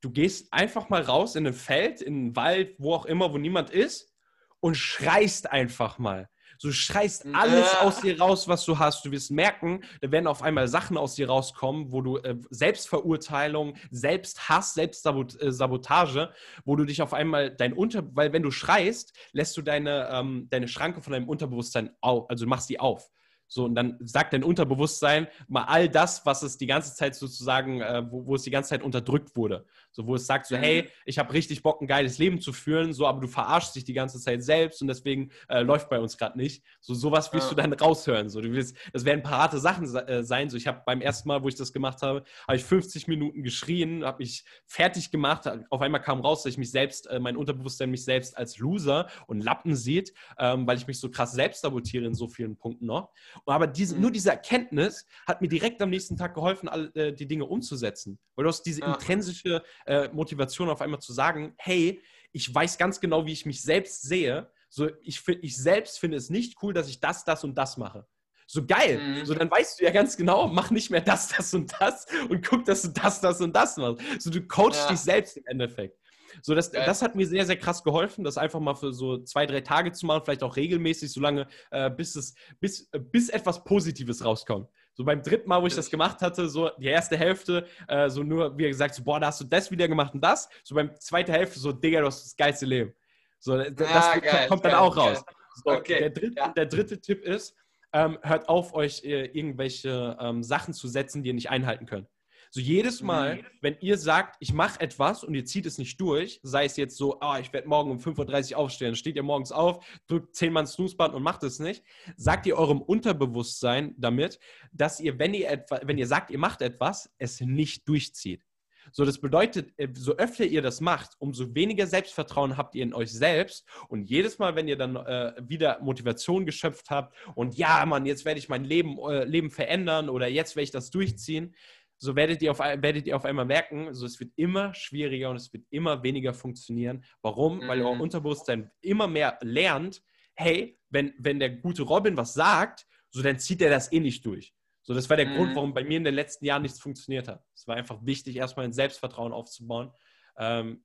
A: du gehst einfach mal raus in ein Feld, in einen Wald, wo auch immer, wo niemand ist und schreist einfach mal. Du schreist alles ja. aus dir raus, was du hast. Du wirst merken, da werden auf einmal Sachen aus dir rauskommen, wo du äh, Selbstverurteilung, Selbsthass, Selbstsabotage, äh, wo du dich auf einmal dein Unter... Weil wenn du schreist, lässt du deine, ähm, deine Schranke von deinem Unterbewusstsein auf, also du machst die auf. So, und dann sagt dein Unterbewusstsein mal all das, was es die ganze Zeit sozusagen, äh, wo, wo, es die ganze Zeit unterdrückt wurde. So, wo es sagt so, hey, ich habe richtig Bock, ein geiles Leben zu führen, so, aber du verarschst dich die ganze Zeit selbst und deswegen äh, läuft bei uns gerade nicht. So, sowas willst ja. du dann raushören. So, du willst, das werden parate Sachen äh, sein. So, ich habe beim ersten Mal, wo ich das gemacht habe, habe ich 50 Minuten geschrien, habe mich fertig gemacht. Auf einmal kam raus, dass ich mich selbst, äh, mein Unterbewusstsein mich selbst als Loser und Lappen sieht, ähm, weil ich mich so krass selbst sabotiere in so vielen Punkten noch. Aber diese, mhm. nur diese Erkenntnis hat mir direkt am nächsten Tag geholfen, alle, äh, die Dinge umzusetzen. Weil du hast diese ja. intrinsische äh, Motivation auf einmal zu sagen, hey, ich weiß ganz genau, wie ich mich selbst sehe. So, ich, ich selbst finde es nicht cool, dass ich das, das und das mache. So geil. Mhm. So, dann weißt du ja ganz genau, mach nicht mehr das, das und das und guck, dass du das, das und das machst. So, du coachst ja. dich selbst im Endeffekt. So, das, das hat mir sehr, sehr krass geholfen, das einfach mal für so zwei, drei Tage zu machen, vielleicht auch regelmäßig, solange äh, bis, es, bis, äh, bis etwas Positives rauskommt. So beim dritten Mal, wo ich das gemacht hatte, so die erste Hälfte, äh, so nur, wie gesagt, so, boah, da hast du das wieder gemacht und das. So beim zweiten Hälfte, so, Digga, du hast das geilste Leben. So, das, ja, geil, kommt dann geil, auch raus. So, okay. der, dritte, ja. der dritte Tipp ist, ähm, hört auf, euch äh, irgendwelche ähm, Sachen zu setzen, die ihr nicht einhalten könnt. So jedes Mal, mhm. wenn ihr sagt, ich mache etwas und ihr zieht es nicht durch, sei es jetzt so, oh, ich werde morgen um 5.30 Uhr aufstehen, steht ihr morgens auf, drückt zehnmal Snooze-Button und macht es nicht, sagt ihr eurem Unterbewusstsein damit, dass ihr, wenn ihr, etwa, wenn ihr sagt, ihr macht etwas, es nicht durchzieht. So, das bedeutet, äh, so öfter ihr das macht, umso weniger Selbstvertrauen habt ihr in euch selbst. Und jedes Mal, wenn ihr dann äh, wieder Motivation geschöpft habt und ja, Mann, jetzt werde ich mein Leben, äh, Leben verändern oder jetzt werde ich das durchziehen, so werdet ihr, auf, werdet ihr auf einmal merken, so es wird immer schwieriger und es wird immer weniger funktionieren. Warum? Mhm. Weil euer Unterbewusstsein immer mehr lernt, hey, wenn, wenn der gute Robin was sagt, so dann zieht er das eh nicht durch. So, das war der mhm. Grund, warum bei mir in den letzten Jahren nichts funktioniert hat. Es war einfach wichtig, erstmal ein Selbstvertrauen aufzubauen. Ähm,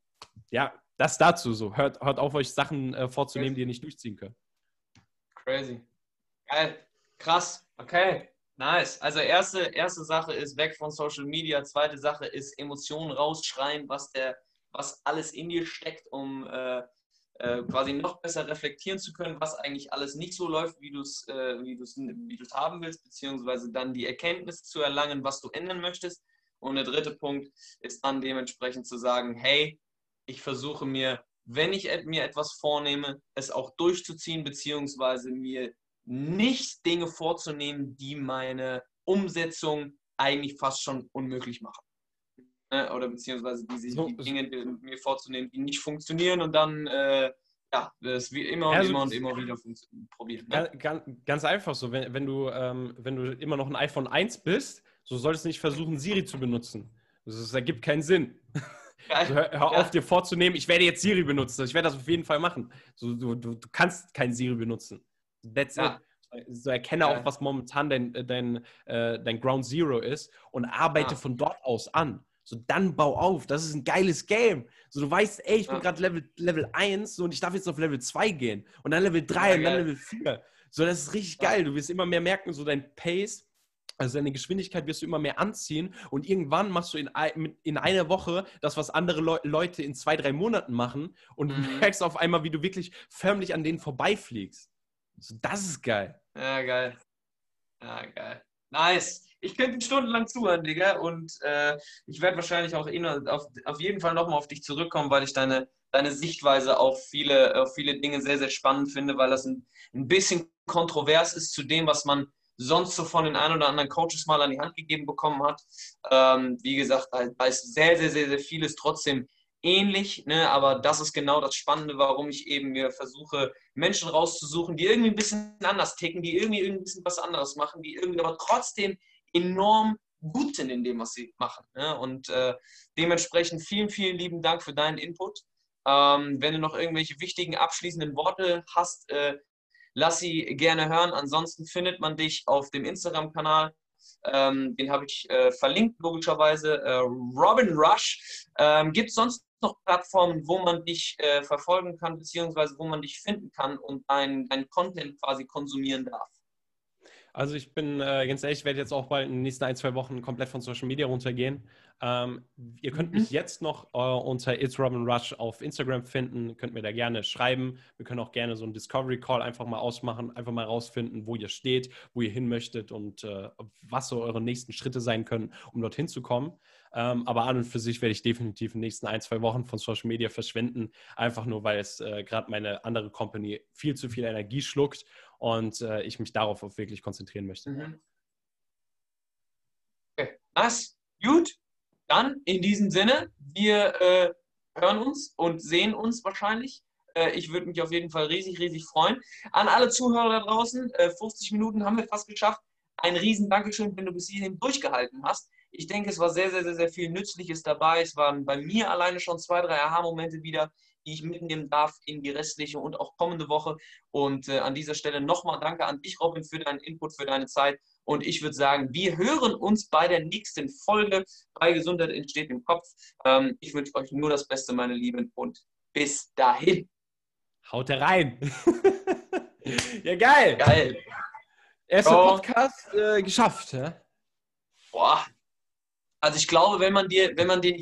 A: ja, das dazu so. Hört, hört auf, euch Sachen äh, vorzunehmen, Crazy. die ihr nicht durchziehen könnt.
B: Crazy. Geil. Krass. Okay. Nice. Also erste, erste Sache ist weg von Social Media. Zweite Sache ist Emotionen rausschreien, was der, was alles in dir steckt, um äh, äh, quasi noch besser reflektieren zu können, was eigentlich alles nicht so läuft, wie du es äh, wie wie haben willst, beziehungsweise dann die Erkenntnis zu erlangen, was du ändern möchtest. Und der dritte Punkt ist dann dementsprechend zu sagen, hey, ich versuche mir, wenn ich mir etwas vornehme, es auch durchzuziehen, beziehungsweise mir nicht Dinge vorzunehmen, die meine Umsetzung eigentlich fast schon unmöglich machen. Ne? Oder beziehungsweise die, so, die Dinge die mir vorzunehmen, die nicht funktionieren und dann äh, ja, das wie immer und also, immer und immer wieder probieren.
A: Ne? Ganz, ganz, einfach so, wenn, wenn, du, ähm, wenn du immer noch ein iPhone 1 bist, so solltest du nicht versuchen, Siri zu benutzen. Das, das ergibt keinen Sinn. Also hör, hör ja. auf, dir vorzunehmen, ich werde jetzt Siri benutzen. Ich werde das auf jeden Fall machen. So, du, du, du kannst kein Siri benutzen. That's ja. it. So erkenne ja. auch, was momentan dein, äh, dein, äh, dein Ground Zero ist und arbeite von dort aus an. So, dann bau auf. Das ist ein geiles Game. So, du weißt, ey, ich bin gerade Level, Level 1 und ich darf jetzt auf Level 2 gehen. Und dann Level 3 und dann Level 4. So, das ist richtig geil. Du wirst immer mehr merken, so dein Pace, also deine Geschwindigkeit wirst du immer mehr anziehen und irgendwann machst du in, in einer Woche das, was andere Le Leute in zwei, drei Monaten machen und mhm. du merkst auf einmal, wie du wirklich förmlich an denen vorbeifliegst. So, das ist geil.
B: Ja, geil. Ja, geil. Nice. Ich könnte stundenlang zuhören, Digga. Und äh, ich werde wahrscheinlich auch eh auf, auf jeden Fall nochmal auf dich zurückkommen, weil ich deine, deine Sichtweise auf viele, auf viele Dinge sehr, sehr spannend finde, weil das ein, ein bisschen kontrovers ist zu dem, was man sonst so von den ein oder anderen Coaches mal an die Hand gegeben bekommen hat. Ähm, wie gesagt, da ist sehr, sehr, sehr, sehr vieles trotzdem ähnlich, ne? aber das ist genau das Spannende, warum ich eben mir versuche, Menschen rauszusuchen, die irgendwie ein bisschen anders ticken, die irgendwie, ein bisschen was anderes machen, die irgendwie aber trotzdem enorm gut sind in dem, was sie machen. Ne? Und äh, dementsprechend vielen, vielen lieben Dank für deinen Input. Ähm, wenn du noch irgendwelche wichtigen abschließenden Worte hast, äh, lass sie gerne hören. Ansonsten findet man dich auf dem Instagram-Kanal ähm, den habe ich äh, verlinkt, logischerweise. Äh, Robin Rush. Ähm, Gibt es sonst noch Plattformen, wo man dich äh, verfolgen kann, beziehungsweise wo man dich finden kann und dein, dein Content quasi konsumieren darf?
A: Also ich bin äh, ganz ehrlich, ich werde jetzt auch bald in den nächsten ein, zwei Wochen komplett von Social Media runtergehen. Ähm, ihr könnt mich mhm. jetzt noch äh, unter It's Robin Rush auf Instagram finden, könnt mir da gerne schreiben. Wir können auch gerne so einen Discovery Call einfach mal ausmachen, einfach mal rausfinden, wo ihr steht, wo ihr hin möchtet und äh, was so eure nächsten Schritte sein können, um dorthin zu kommen. Ähm, aber an und für sich werde ich definitiv in den nächsten ein, zwei Wochen von Social Media verschwinden, einfach nur, weil es äh, gerade meine andere Company viel zu viel Energie schluckt und äh, ich mich darauf auch wirklich konzentrieren möchte. Mhm.
B: Okay, das gut. Dann in diesem Sinne, wir äh, hören uns und sehen uns wahrscheinlich. Äh, ich würde mich auf jeden Fall riesig, riesig freuen. An alle Zuhörer da draußen, 50 äh, Minuten haben wir fast geschafft. Ein riesen Dankeschön, wenn du bis hierhin durchgehalten hast. Ich denke, es war sehr, sehr, sehr, sehr viel Nützliches dabei. Es waren bei mir alleine schon zwei, drei Aha-Momente wieder, die ich mitnehmen darf in die restliche und auch kommende Woche. Und äh, an dieser Stelle nochmal danke an dich, Robin, für deinen Input, für deine Zeit. Und ich würde sagen, wir hören uns bei der nächsten Folge bei Gesundheit entsteht im Kopf. Ähm, ich wünsche euch nur das Beste, meine Lieben, und bis dahin.
A: Haut rein. ja, geil.
B: Geil.
A: Erster Podcast äh, geschafft. Ja?
B: Boah. Also ich glaube, wenn man dir, wenn man den